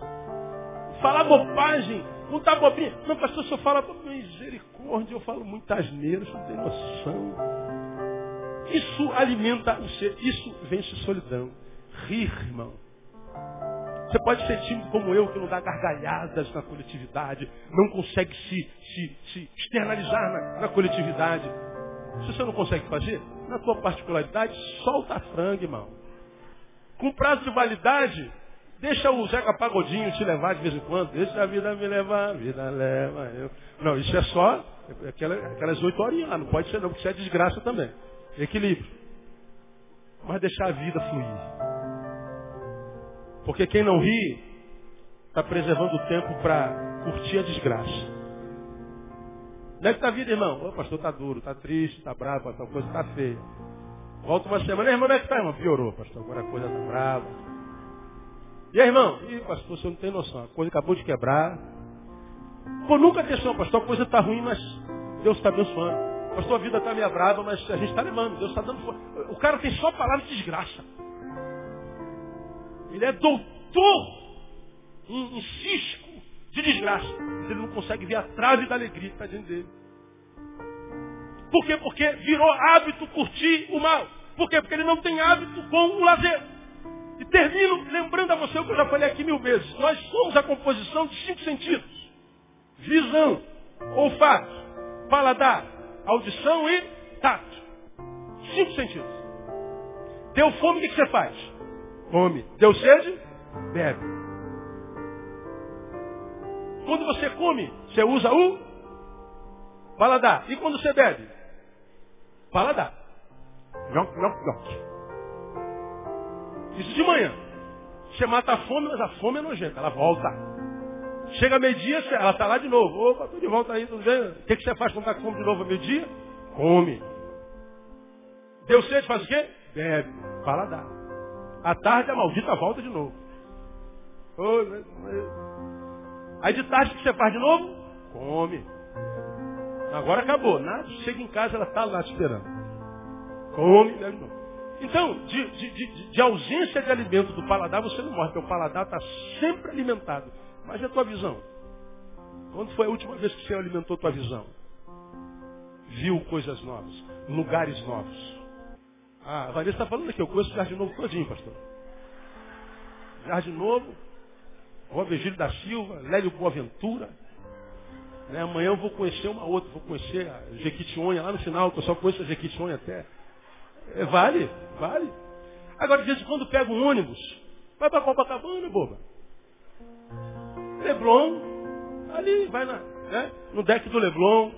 Falar bobagem, contar bobinha. Não, pastor, só fala misericórdia. Eu falo muita asneira, não tem noção. Isso alimenta o ser, isso vence solidão. Rir, irmão. Você pode ser tímido como eu, que não dá gargalhadas na coletividade, não consegue se, se, se externalizar na, na, coletividade. Se você não consegue fazer, na tua particularidade, solta a franga, irmão. Com prazo de validade, deixa o Zeca Pagodinho te levar de vez em quando. Deixa a vida me levar, a vida leva eu. Não, isso é só aquelas oito horinhas lá, não pode ser não, porque isso é desgraça também. Equilíbrio. Mas deixar a vida fluir. Porque quem não ri, está preservando o tempo para curtir a desgraça. É que está a vida, irmão? Ô, pastor, está duro, está triste, está bravo, a coisa está feia. Volta uma semana, irmão, como é que está, irmão? Piorou, pastor, agora a coisa está brava. E aí, irmão? Ih, pastor, você não tem noção, a coisa acabou de quebrar. Pô, nunca atenção, pastor, a coisa está ruim, mas Deus está abençoando. Pastor, a vida está meio brava, mas a gente está levando. Deus está dando força. O cara tem só palavras de desgraça. Ele é doutor em, em cisco de desgraça. Ele não consegue ver a trave da alegria que está dentro dele. Por quê? Porque virou hábito curtir o mal. Por quê? Porque ele não tem hábito com o lazer. E termino lembrando a você o que eu já falei aqui mil vezes. Nós somos a composição de cinco sentidos. Visão, olfato, paladar, audição e tato. Cinco sentidos. Deu fome, o que, você faz? Come. Deu sede? Bebe. Quando você come, você usa o paladar. E quando você bebe? Paladar. Não, não, não. Isso de manhã. Você mata a fome, mas a fome é nojenta. Ela volta. Chega meio-dia, ela está lá de novo. Opa, estou de volta aí, tudo bem? O que, que você faz quando está com fome de novo a meio-dia? Come. Deu sede, faz o quê? Bebe. Paladar. À tarde a maldita volta de novo. Aí de tarde o que você faz de novo? Come. Agora acabou. Nada, chega em casa, ela está lá esperando. Come, de novo. Então, de, de, de, de, ausência de alimento do paladar, você não morre, porque o paladar está sempre alimentado. Mas é a tua visão? Quando foi a última vez que Senhor alimentou tua visão? Viu coisas novas, lugares novos. Ah, a Vanessa está falando aqui, eu conheço o Jardim Novo todinho, pastor. Jardim Novo, Rua Virgílio da Silva, Lélio Boaventura. Né, amanhã eu vou conhecer uma outra, vou conhecer a Jequitinhonha lá no final, que eu só conheço a Jequitinhonha até. É, vale, vale. Agora, de vez em quando pega um ônibus, vai para Copacabana, boba. Leblon, ali, vai na, né, no deck do Leblon,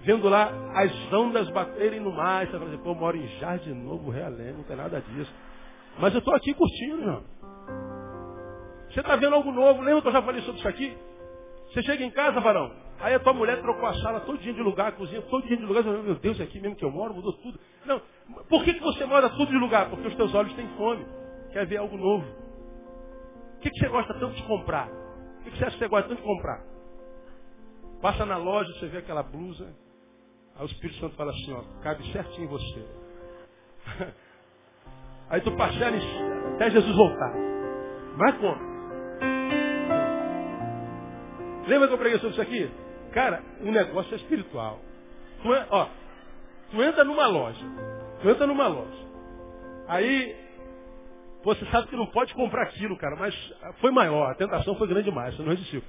vendo lá as ondas baterem no mar. Você fala assim, pô, eu moro em Jardim Novo, Realengo, não tem nada disso. Mas eu estou aqui curtindo, não. Você está vendo algo novo, lembra que eu já falei sobre isso aqui? Você chega em casa, varão, aí a tua mulher trocou a sala todo dia de lugar, a cozinha todo dia de lugar, você fala, meu Deus, é aqui mesmo que eu moro, mudou tudo. Não, por que, que você mora tudo de lugar? Porque os teus olhos têm fome, quer ver algo novo. O que, que você gosta tanto de comprar? O que você acha que você gosta tanto de comprar? Passa na loja, você vê aquela blusa. Aí o Espírito Santo fala assim, ó, cabe certinho em você. Aí tu parcela até Jesus voltar. Mas como? Lembra que eu preguei sobre isso aqui? Cara, o negócio é espiritual. Não é, ó, Tu entra numa loja. Tu entra numa loja. Aí, você sabe que não pode comprar aquilo, cara, mas foi maior, a tentação foi grande demais, você não resistiu.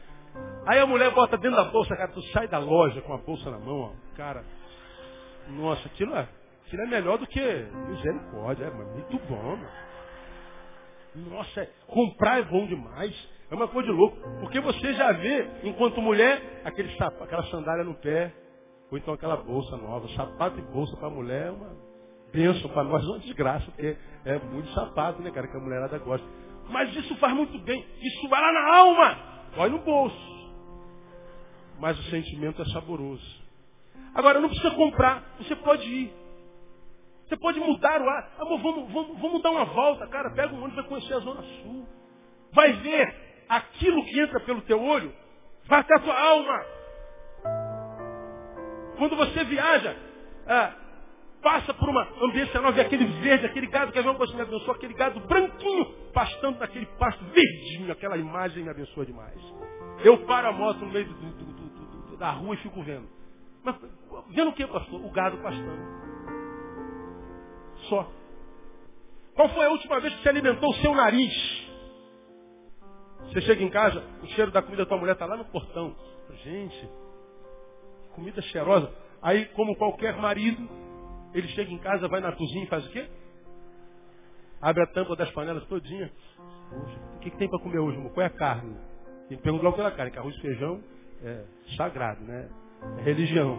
Aí a mulher bota dentro da bolsa, cara, tu sai da loja com a bolsa na mão, ó, cara. Nossa, aquilo é, aquilo é melhor do que misericórdia, é muito bom, mano. Nossa, é, comprar é bom demais. É uma coisa de louco. Porque você já vê, enquanto mulher, aquele sapato, aquela sandália no pé, ou então aquela bolsa nova. Sapato e bolsa para mulher é uma bênção, para nós é uma desgraça, porque é muito sapato, né, cara, que a mulherada gosta. Mas isso faz muito bem. Isso vai lá na alma. Vai no bolso. Mas o sentimento é saboroso. Agora, não precisa comprar. Você pode ir. Você pode mudar o ar. Amor, vamos, vamos, vamos dar uma volta, cara. Pega um ônibus vai conhecer a Zona Sul. Vai ver aquilo que entra pelo teu olho, vai até a tua alma. Quando você viaja, ah, passa por uma ambiência nova, vê aquele verde, aquele gado, quer ver uma coisa que me abençoa, aquele gado branquinho, pastando naquele pasto verdinho, aquela imagem me abençoa demais. Eu paro a moto no meio do, do, do, da rua e fico vendo. Mas vendo o que, pastor? O gado pastando. Só. Qual foi a última vez que você alimentou o seu nariz? Você chega em casa, o cheiro da comida da tua mulher está lá no portão. Gente, comida cheirosa. Aí, como qualquer marido, ele chega em casa, vai na cozinha e faz o quê? Abre a tampa das panelas todinha. O que, que tem para comer hoje, amor? Qual é a carne? Ele pergunta logo pela carne, que arroz e feijão é sagrado, né? É religião.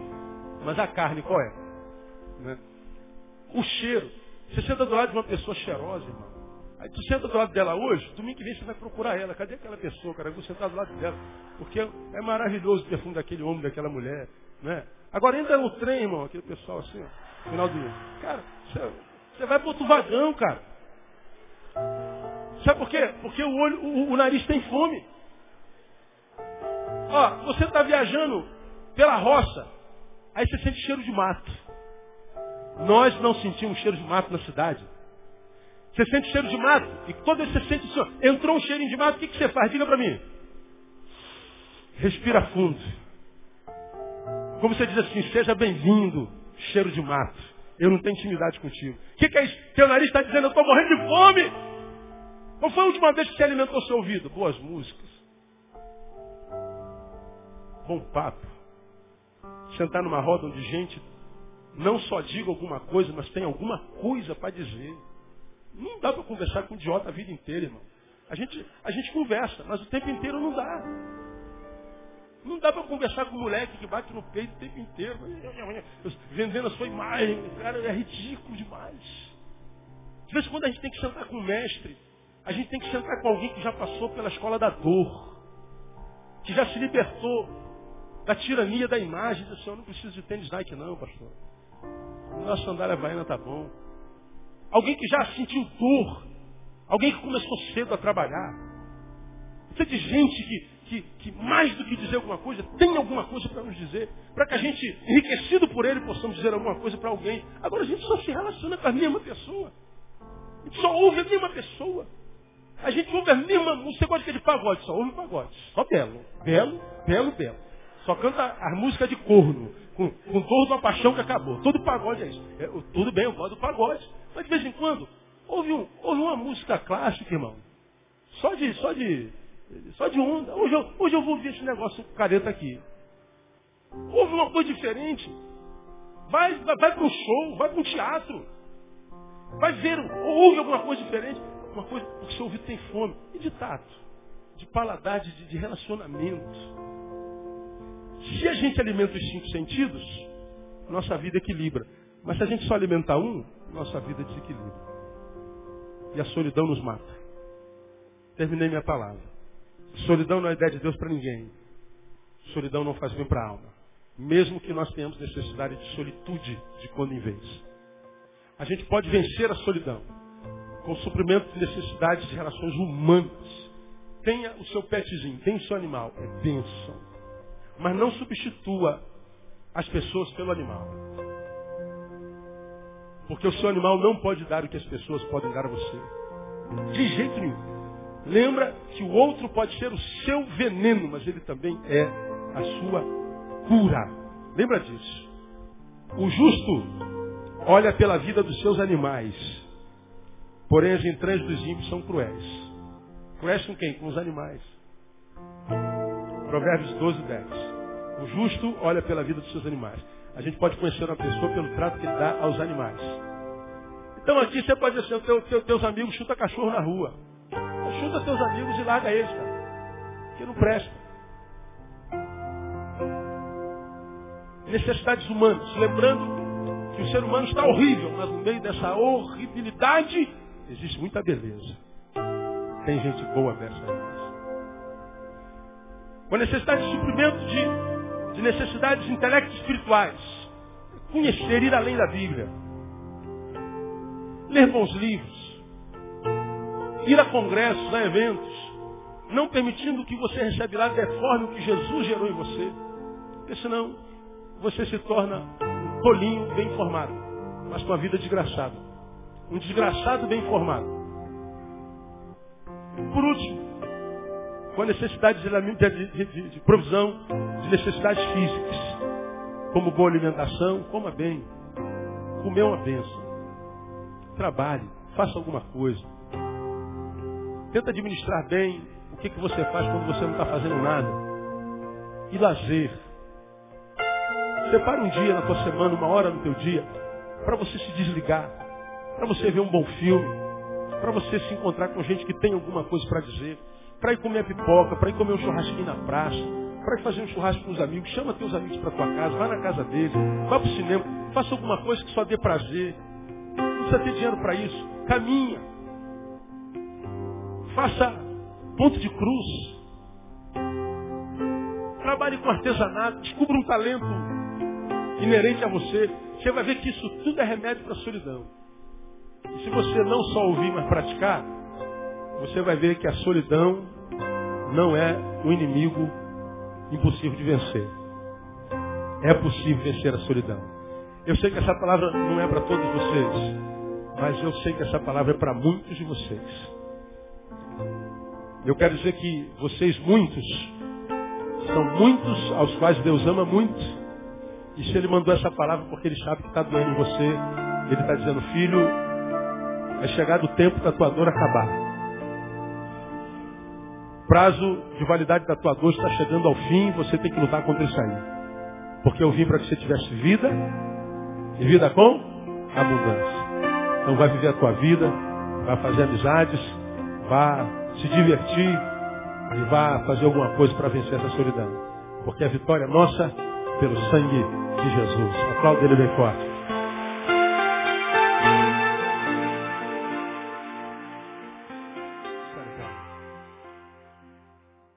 Mas a carne qual é? Né? O cheiro. Você senta do lado de uma pessoa cheirosa, irmão. Aí tu senta do lado dela hoje, domingo que vem você vai procurar ela. Cadê aquela pessoa, cara? Eu vou sentar do lado dela. Porque é maravilhoso o perfume daquele homem, daquela mulher. Né? Agora entra no trem, irmão, aquele pessoal assim, ó, final do dia. Cara, você, vai para outro vagão, cara. Sabe por quê? Porque o, olho, o, o nariz tem fome. Ó, você está viajando pela roça, aí você sente cheiro de mato. Nós não sentimos cheiro de mato na cidade. Você sente cheiro de mato. E quando você sente assim, entrou um cheirinho de mato, o que, que você faz? Diga para mim. Respira fundo. Como você diz assim, seja bem-vindo, cheiro de mato. Eu não tenho intimidade contigo. O que, que é isso? Teu nariz está dizendo, eu estou morrendo de fome. Qual foi a última vez que você alimentou seu ouvido? Boas músicas. Bom papo. Sentar numa roda onde gente não só diga alguma coisa, mas tem alguma coisa para dizer. Não dá para conversar com um idiota a vida inteira, irmão. A gente, a gente conversa, mas o tempo inteiro não dá. Não dá para conversar com um moleque que bate no peito o tempo inteiro. Vendendo a sua imagem. Cara, é ridículo demais. De vez em quando a gente tem que sentar com um mestre. A gente tem que sentar com alguém que já passou pela escola da dor. Que já se libertou da tirania da imagem. Diz assim, eu não preciso de tênis Nike não, pastor. Nossa sandália havaiana tá bom. Alguém que já sentiu dor. Alguém que começou cedo a trabalhar. Você de gente que, que, que, mais do que dizer alguma coisa, tem alguma coisa para nos dizer. Para que a gente, enriquecido por ele, possamos dizer alguma coisa para alguém. Agora a gente só se relaciona com a mesma pessoa. A gente só ouve a mesma pessoa. A gente ouve a mesma. Você gosta de pagode, só ouve pagode. Só belo. Belo, belo, belo. Só canta a música de corno. Com, com dor uma paixão que acabou. Todo pagode é isso. É, tudo bem, eu gosto do pagode. Mas de vez em quando, houve, um, houve uma música clássica, irmão. Só de, só de, só de onda. Hoje eu, hoje eu vou ver esse negócio careta aqui. Houve uma coisa diferente. Vai, vai, vai para um show, vai para um teatro. Vai ver, ouve alguma coisa diferente. Uma coisa, porque seu ouvido tem fome. E de tato, de paladar, de, de relacionamento. Se a gente alimenta os cinco sentidos, nossa vida equilibra. Mas se a gente só alimentar um, nossa vida desequilibra. E a solidão nos mata. Terminei minha palavra. Solidão não é ideia de Deus para ninguém. Solidão não faz bem para a alma. Mesmo que nós tenhamos necessidade de solitude de quando em vez. A gente pode vencer a solidão com o suprimento de necessidades de relações humanas. Tenha o seu petzinho, tenha o seu animal. É bênção. Mas não substitua as pessoas pelo animal. Porque o seu animal não pode dar o que as pessoas podem dar a você. De jeito nenhum. Lembra que o outro pode ser o seu veneno, mas ele também é a sua cura. Lembra disso. O justo olha pela vida dos seus animais. Porém, as entranhas dos ímpios são cruéis. Cruéis com quem? Com os animais. Provérbios 12, 10. O justo olha pela vida dos seus animais. A gente pode conhecer uma pessoa pelo trato que ele dá aos animais. Então aqui você pode dizer, teu, teu, teus amigos chuta cachorro na rua. Chuta teus amigos e larga eles, cara. Que não presta. Necessidades humanas. Lembrando que o ser humano está horrível, mas no meio dessa horribilidade existe muita beleza. Tem gente boa dessa aí. Com necessidade de suprimento de, de necessidades intelectos espirituais. Conhecer, ir além da Bíblia. Ler bons livros. Ir a congressos, a eventos. Não permitindo que você receba lá deforme o que Jesus gerou em você. Porque senão você se torna um tolinho bem formado, mas com a vida desgraçada. Um desgraçado bem formado. Por último, com a necessidade de, de, de, de provisão de necessidades físicas, como boa alimentação, coma bem, comer uma benção. Trabalhe, faça alguma coisa. Tenta administrar bem o que, que você faz quando você não está fazendo nada. E lazer. Separa um dia na tua semana, uma hora no teu dia, para você se desligar, para você ver um bom filme, para você se encontrar com gente que tem alguma coisa para dizer, para ir comer pipoca, para ir comer um churrasquinho na praça, para ir fazer um churrasco com os amigos, chama teus amigos para tua casa, vai na casa deles, vá para o cinema, faça alguma coisa que só dê prazer. Não precisa ter dinheiro para isso. Caminha. Faça ponto de cruz. Trabalhe com artesanato, descubra um talento inerente a você. Você vai ver que isso tudo é remédio para a solidão. E se você não só ouvir, mas praticar, você vai ver que a solidão não é um inimigo impossível de vencer. É possível vencer a solidão. Eu sei que essa palavra não é para todos vocês, mas eu sei que essa palavra é para muitos de vocês. Eu quero dizer que vocês muitos são muitos aos quais Deus ama muito e se ele mandou essa palavra porque ele sabe que está doendo em você, ele está dizendo, filho, é chegado o tempo da tua dor acabar. Prazo de validade da tua dor está chegando ao fim, você tem que lutar contra isso aí. Porque eu vim para que você tivesse vida, e vida com abundância. Então vai viver a tua vida, vai fazer amizades, vai se divertir e vai fazer alguma coisa para vencer essa solidão. Porque a vitória é nossa pelo sangue de Jesus. Aplauda ele bem forte.